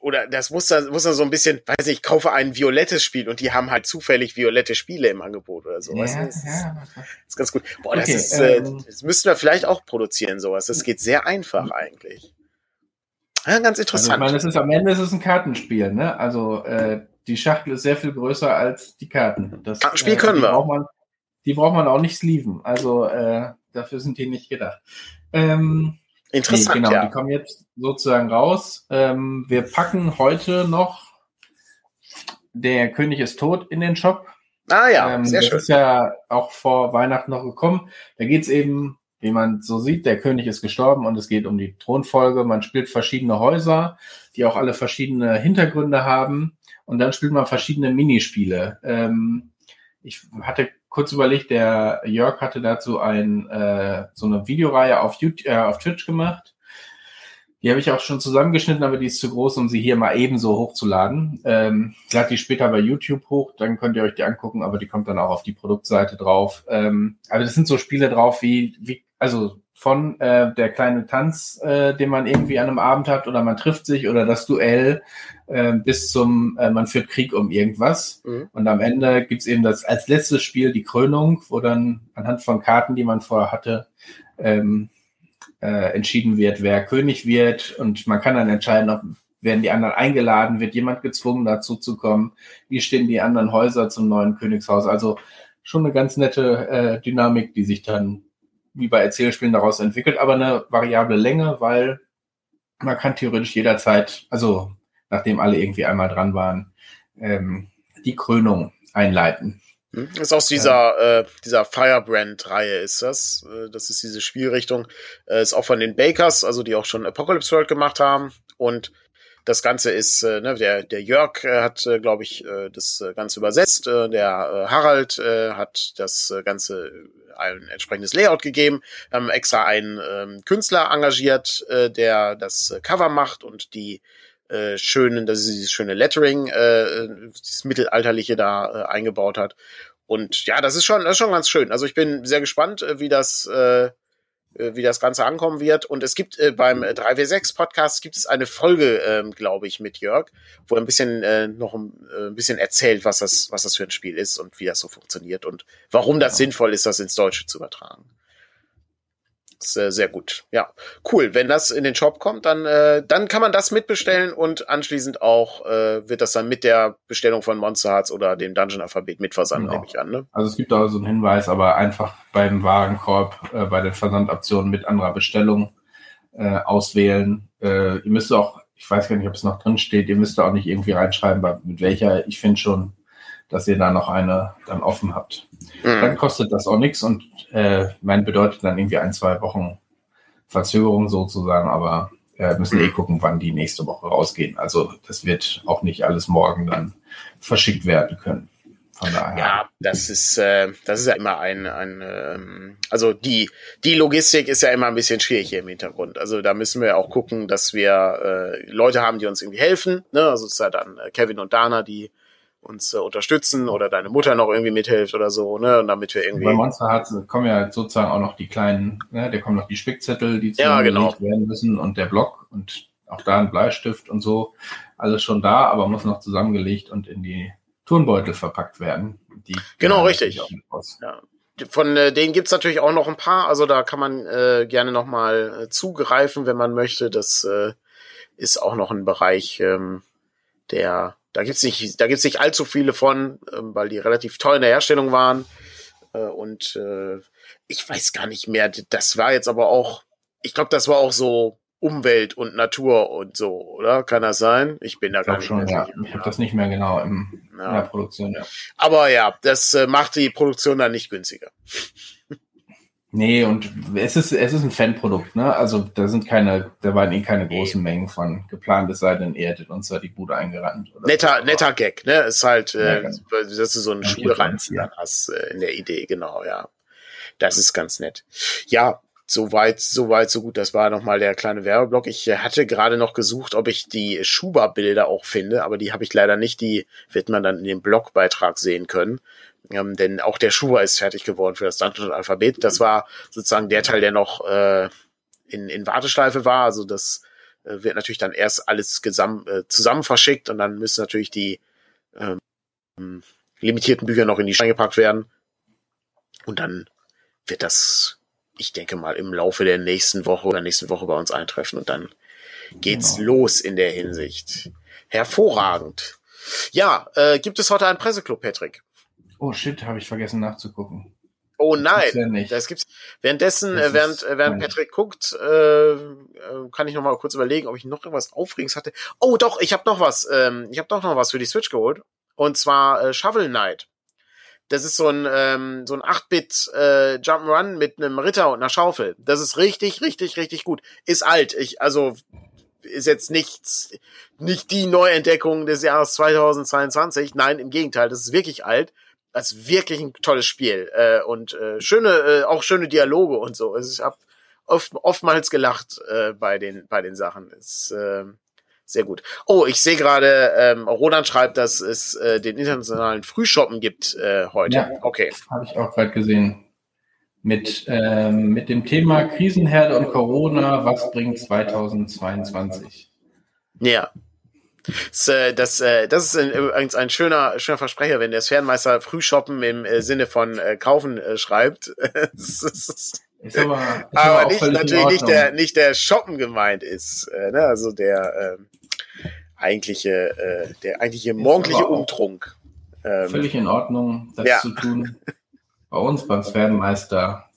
oder das muss da, muss da so ein bisschen, weiß nicht, ich kaufe ein violettes Spiel und die haben halt zufällig violette Spiele im Angebot oder so. Ja, weißt du? das, ja. ist, das ist ganz gut. Boah, das ist, äh, ähm, das müssten wir vielleicht auch produzieren, sowas. Das geht sehr einfach eigentlich. Ja, ganz interessant. Also ich meine, es ist am Ende ist es ein Kartenspiel, ne? Also äh, die Schachtel ist sehr viel größer als die Karten. Das ah, Spiel äh, können wir. Braucht man, die braucht man auch nicht sleeven. Also äh, dafür sind die nicht gedacht. Ähm, Interessant. Nee, genau, ja. die kommen jetzt sozusagen raus. Ähm, wir packen heute noch Der König ist tot in den Shop. Ah ja, ähm, sehr das schön. ist ja auch vor Weihnachten noch gekommen. Da geht es eben, wie man so sieht, der König ist gestorben und es geht um die Thronfolge. Man spielt verschiedene Häuser, die auch alle verschiedene Hintergründe haben. Und dann spielt man verschiedene Minispiele. Ähm, ich hatte kurz überlegt, der Jörg hatte dazu ein, äh, so eine Videoreihe auf, YouTube, äh, auf Twitch gemacht. Die habe ich auch schon zusammengeschnitten, aber die ist zu groß, um sie hier mal ebenso hochzuladen. Ähm, ich lade die später bei YouTube hoch, dann könnt ihr euch die angucken, aber die kommt dann auch auf die Produktseite drauf. Ähm, aber das sind so Spiele drauf wie, wie also von äh, der kleine Tanz, äh, den man irgendwie an einem Abend hat oder man trifft sich oder das Duell äh, bis zum äh, man führt Krieg um irgendwas. Mhm. Und am Ende gibt's eben das als letztes Spiel die Krönung, wo dann anhand von Karten, die man vorher hatte, ähm, äh, entschieden wird, wer König wird. Und man kann dann entscheiden, ob werden die anderen eingeladen, wird jemand gezwungen dazu zu kommen, wie stehen die anderen Häuser zum neuen Königshaus. Also schon eine ganz nette äh, Dynamik, die sich dann wie bei Erzählspielen daraus entwickelt, aber eine variable Länge, weil man kann theoretisch jederzeit, also nachdem alle irgendwie einmal dran waren, ähm, die Krönung einleiten. Hm, das ist aus dieser, äh, dieser Firebrand-Reihe ist das. Äh, das ist diese Spielrichtung. Äh, ist auch von den Bakers, also die auch schon Apocalypse World gemacht haben. Und das Ganze ist, äh, ne, der, der Jörg äh, hat, äh, glaube ich, äh, das Ganze übersetzt. Äh, der äh, Harald äh, hat das Ganze ein entsprechendes Layout gegeben, haben extra einen ähm, Künstler engagiert, äh, der das Cover macht und die äh, schönen, das ist dieses schöne Lettering, äh, dieses mittelalterliche da äh, eingebaut hat. Und ja, das ist schon, das ist schon ganz schön. Also ich bin sehr gespannt, äh, wie das äh, äh, wie das Ganze ankommen wird. Und es gibt äh, beim 3W6 Podcast gibt es eine Folge, ähm, glaube ich, mit Jörg, wo er ein bisschen äh, noch ein, äh, ein, bisschen erzählt, was das, was das für ein Spiel ist und wie das so funktioniert und warum das ja. sinnvoll ist, das ins Deutsche zu übertragen. Sehr, sehr gut. Ja, cool. Wenn das in den Shop kommt, dann, äh, dann kann man das mitbestellen und anschließend auch äh, wird das dann mit der Bestellung von Monster Hearts oder dem Dungeon Alphabet mitversandt, genau. nehme ich an. Ne? Also es gibt da so einen Hinweis, aber einfach beim Warenkorb äh, bei den Versandoptionen mit anderer Bestellung äh, auswählen. Äh, ihr müsst auch, ich weiß gar nicht, ob es noch drin steht, ihr müsst auch nicht irgendwie reinschreiben, mit welcher. Ich finde schon, dass ihr da noch eine dann offen habt. Mhm. Dann kostet das auch nichts und äh, mein bedeutet dann irgendwie ein, zwei Wochen Verzögerung sozusagen, aber äh, müssen eh gucken, wann die nächste Woche rausgehen. Also das wird auch nicht alles morgen dann verschickt werden können. Von daher. Ja, das ist, äh, das ist ja immer ein, ein ähm, also die, die Logistik ist ja immer ein bisschen schwierig hier im Hintergrund. Also da müssen wir auch gucken, dass wir äh, Leute haben, die uns irgendwie helfen. Ne? Also es ist ja dann äh, Kevin und Dana, die uns äh, unterstützen oder deine Mutter noch irgendwie mithilft oder so, ne? Und damit wir irgendwie. Bei Monster Hearts kommen ja sozusagen auch noch die kleinen, ne? Da kommen noch die Spickzettel, die ja, genau. werden müssen und der Block und auch da ein Bleistift und so. Alles schon da, aber muss noch zusammengelegt und in die Turnbeutel verpackt werden. Die genau, richtig. Ja. Von äh, denen gibt's natürlich auch noch ein paar, also da kann man äh, gerne nochmal äh, zugreifen, wenn man möchte. Das äh, ist auch noch ein Bereich, ähm, der da gibt's nicht, da gibt's nicht allzu viele von, ähm, weil die relativ teuer in der Herstellung waren. Äh, und äh, ich weiß gar nicht mehr. Das war jetzt aber auch, ich glaube, das war auch so Umwelt und Natur und so, oder? Kann das sein? Ich bin da gar nicht schon, mehr. Ja. Ich habe das nicht mehr genau im, ja. in der Produktion. Ja. Aber ja, das äh, macht die Produktion dann nicht günstiger. Nee, und es ist, es ist ein Fanprodukt, ne? Also da sind keine, da waren eh keine großen Mengen von geplant, es sei denn, er hättet uns da die Bude eingerannt. netter, so. netter Gag, ne? Ist halt, äh, ja, dass du so einen ja, Schulranzen dann hast äh, in der Idee, genau, ja. Das ist ganz nett. Ja, so weit, so weit, so gut. Das war nochmal der kleine Werbeblock. Ich äh, hatte gerade noch gesucht, ob ich die Schuber-Bilder auch finde, aber die habe ich leider nicht. Die wird man dann in dem Blogbeitrag sehen können. Ähm, denn auch der Schuber ist fertig geworden für das Dungeon Alphabet. Das war sozusagen der Teil, der noch äh, in, in Warteschleife war. Also das äh, wird natürlich dann erst alles gesam äh, zusammen verschickt und dann müssen natürlich die ähm, limitierten Bücher noch in die Steine gepackt werden. Und dann wird das, ich denke mal, im Laufe der nächsten Woche oder nächsten Woche bei uns eintreffen und dann geht's genau. los in der Hinsicht. Hervorragend. Ja, äh, gibt es heute einen Presseclub, Patrick? Oh shit, habe ich vergessen nachzugucken. Oh nein, das, gibt's ja das gibt's. Währenddessen, das äh, während, äh, während Patrick guckt, äh, äh, kann ich noch mal kurz überlegen, ob ich noch irgendwas Aufregendes hatte. Oh doch, ich habe noch was. Ähm, ich habe doch noch was für die Switch geholt. Und zwar äh, Shovel Knight. Das ist so ein ähm, so ein 8-Bit äh, Jump'n'Run mit einem Ritter und einer Schaufel. Das ist richtig, richtig, richtig gut. Ist alt. Ich also ist jetzt nichts, nicht die Neuentdeckung des Jahres 2022. Nein, im Gegenteil, das ist wirklich alt. Das ist wirklich ein tolles Spiel äh, und äh, schöne, äh, auch schöne Dialoge und so. Also ich habe oft, oftmals gelacht äh, bei den bei den Sachen. Ist äh, sehr gut. Oh, ich sehe gerade, ähm, Roland schreibt, dass es äh, den internationalen Frühshoppen gibt äh, heute. Ja, okay. Habe ich auch gerade gesehen. Mit, ähm, mit dem Thema Krisenherde und Corona, was bringt 2022? Ja, das, äh, das, äh, das ist übrigens ein schöner, schöner Versprecher, wenn der Sphärenmeister Frühshoppen im äh, Sinne von kaufen schreibt. ist aber, ist aber nicht, natürlich nicht der, nicht der Shoppen gemeint ist. Ne? Also der äh, eigentliche, äh, der eigentliche morgendliche Umtrunk. Ähm, völlig in Ordnung, das ja. zu tun. Bei uns beim Sphärenmeister.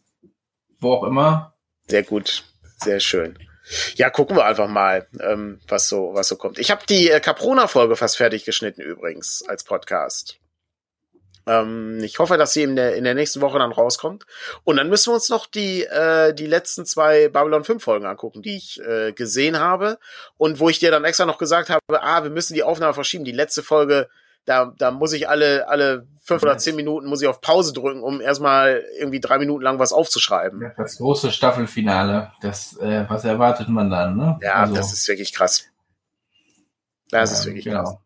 Wo auch immer. Sehr gut, sehr schön. Ja, gucken wir einfach mal, ähm, was so was so kommt. Ich habe die äh, Caprona-Folge fast fertig geschnitten übrigens als Podcast. Ähm, ich hoffe, dass sie in der in der nächsten Woche dann rauskommt. Und dann müssen wir uns noch die äh, die letzten zwei Babylon 5 Folgen angucken, die ich äh, gesehen habe und wo ich dir dann extra noch gesagt habe, ah, wir müssen die Aufnahme verschieben. Die letzte Folge da, da muss ich alle, alle fünf oder zehn Minuten muss ich auf Pause drücken, um erstmal irgendwie drei Minuten lang was aufzuschreiben. Das große Staffelfinale, das, äh, was erwartet man dann, ne? Ja, also, das ist wirklich krass. Das ja, ist wirklich genau. krass.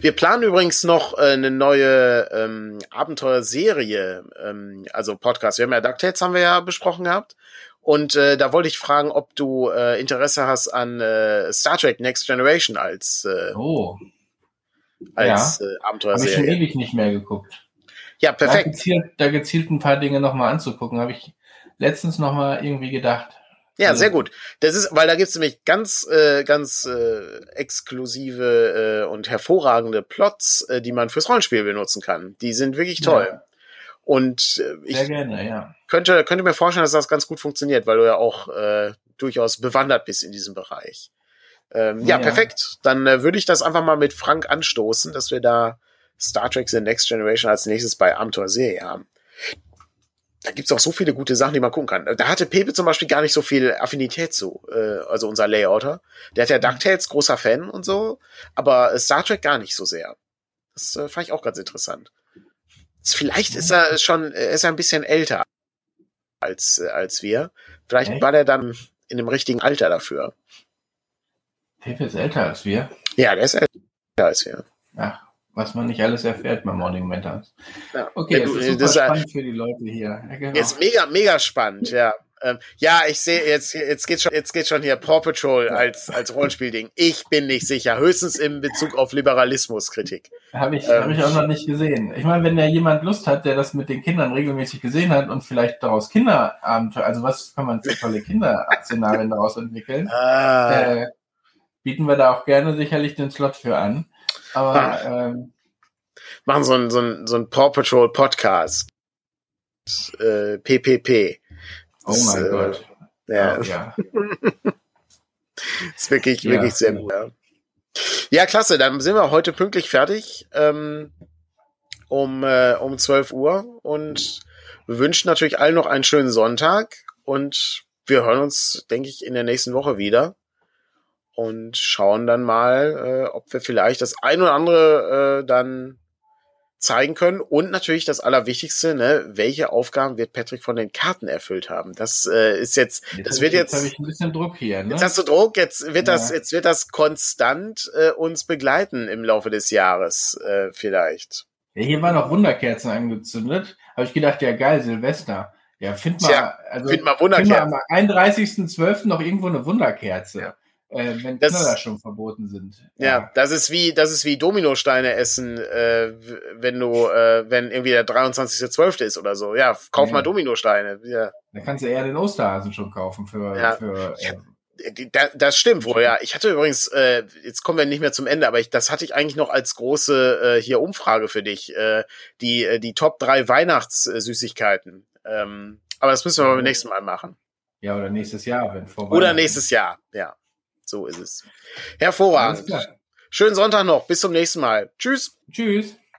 Wir planen übrigens noch äh, eine neue ähm, Abenteuerserie, ähm, also Podcast. Wir haben ja DuckTales haben wir ja besprochen gehabt. Und äh, da wollte ich fragen, ob du äh, Interesse hast an äh, Star Trek Next Generation als äh, oh als ja, äh, Abenteuerserie. Habe ich schon ewig nicht mehr geguckt. Ja, perfekt. Da gezielt, da gezielt ein paar Dinge nochmal anzugucken, habe ich letztens nochmal irgendwie gedacht. Ja, also, sehr gut. Das ist, weil da gibt's nämlich ganz, äh, ganz äh, exklusive äh, und hervorragende Plots, äh, die man fürs Rollenspiel benutzen kann. Die sind wirklich toll. Ja. Und äh, ich gerne, ja. könnte, könnte mir vorstellen, dass das ganz gut funktioniert, weil du ja auch äh, durchaus bewandert bist in diesem Bereich. Ähm, ja, ja, perfekt. Dann äh, würde ich das einfach mal mit Frank anstoßen, dass wir da Star Trek The Next Generation als nächstes bei Abenteuerserie haben. Da gibt's auch so viele gute Sachen, die man gucken kann. Da hatte Pepe zum Beispiel gar nicht so viel Affinität zu, äh, also unser Layouter. Der hat ja DuckTales, großer Fan und so, aber Star Trek gar nicht so sehr. Das äh, fand ich auch ganz interessant. Vielleicht ist er schon, ist er ein bisschen älter als, äh, als wir. Vielleicht okay. war der dann in dem richtigen Alter dafür. Pepe ist älter als wir. Ja, der ist älter als wir. Ach, was man nicht alles erfährt beim Morning Mentors. Ja. Okay, ja, du, das ist das spannend für die Leute hier. Ja, genau. Jetzt mega, mega spannend, ja. Ähm, ja, ich sehe jetzt, jetzt geht's schon, jetzt geht's schon hier Paw Patrol als als Rollenspielding. Ich bin nicht sicher, höchstens in Bezug auf Liberalismuskritik. Habe ich, ähm, habe ich auch noch nicht gesehen. Ich meine, wenn da jemand Lust hat, der das mit den Kindern regelmäßig gesehen hat und vielleicht daraus Kinderabenteuer, also was kann man für tolle Kinderszenarien daraus entwickeln? Ah. Äh, bieten wir da auch gerne sicherlich den Slot für an. Aber ah. ähm, machen so ein, so ein, so ein Paw Patrol Podcast. Äh, PPP. Das, oh mein äh, Gott. Ja. Oh, ja. ist wirklich, ja, wirklich sehr gut. Ja. ja, klasse. Dann sind wir heute pünktlich fertig. Ähm, um, äh, um 12 Uhr. Und wünschen natürlich allen noch einen schönen Sonntag. Und wir hören uns, denke ich, in der nächsten Woche wieder und schauen dann mal, äh, ob wir vielleicht das ein oder andere äh, dann zeigen können und natürlich das Allerwichtigste, ne, welche Aufgaben wird Patrick von den Karten erfüllt haben? Das äh, ist jetzt, jetzt das wird jetzt. Jetzt habe ich ein bisschen Druck hier. Ne? Jetzt hast du Druck, jetzt wird ja. das, jetzt wird das konstant äh, uns begleiten im Laufe des Jahres äh, vielleicht. Ja, hier waren noch Wunderkerzen angezündet. Habe ich gedacht, ja geil, Silvester. Ja, find mal, Tja, also, find mal Wunderkerzen. Find mal am 31.12. noch irgendwo eine Wunderkerze. Ja äh, wenn das, Knaller schon verboten sind. Ja. ja. das ist wie, das ist wie Dominosteine essen, äh, wenn du, äh, wenn irgendwie der 23.12. ist oder so. Ja, kauf ja. mal Dominosteine. Ja. Da kannst du eher den Osterhasen schon kaufen für, ja. für äh, das stimmt wohl, ja. Ich hatte übrigens, äh, jetzt kommen wir nicht mehr zum Ende, aber ich, das hatte ich eigentlich noch als große äh, hier Umfrage für dich. Äh, die, äh, die Top 3 Weihnachtssüßigkeiten. Ähm, aber das müssen wir beim nächsten Mal machen. Ja, oder nächstes Jahr, wenn vor Oder nächstes Jahr, ja. So ist es. Hervorragend. Schönen Sonntag noch. Bis zum nächsten Mal. Tschüss. Tschüss.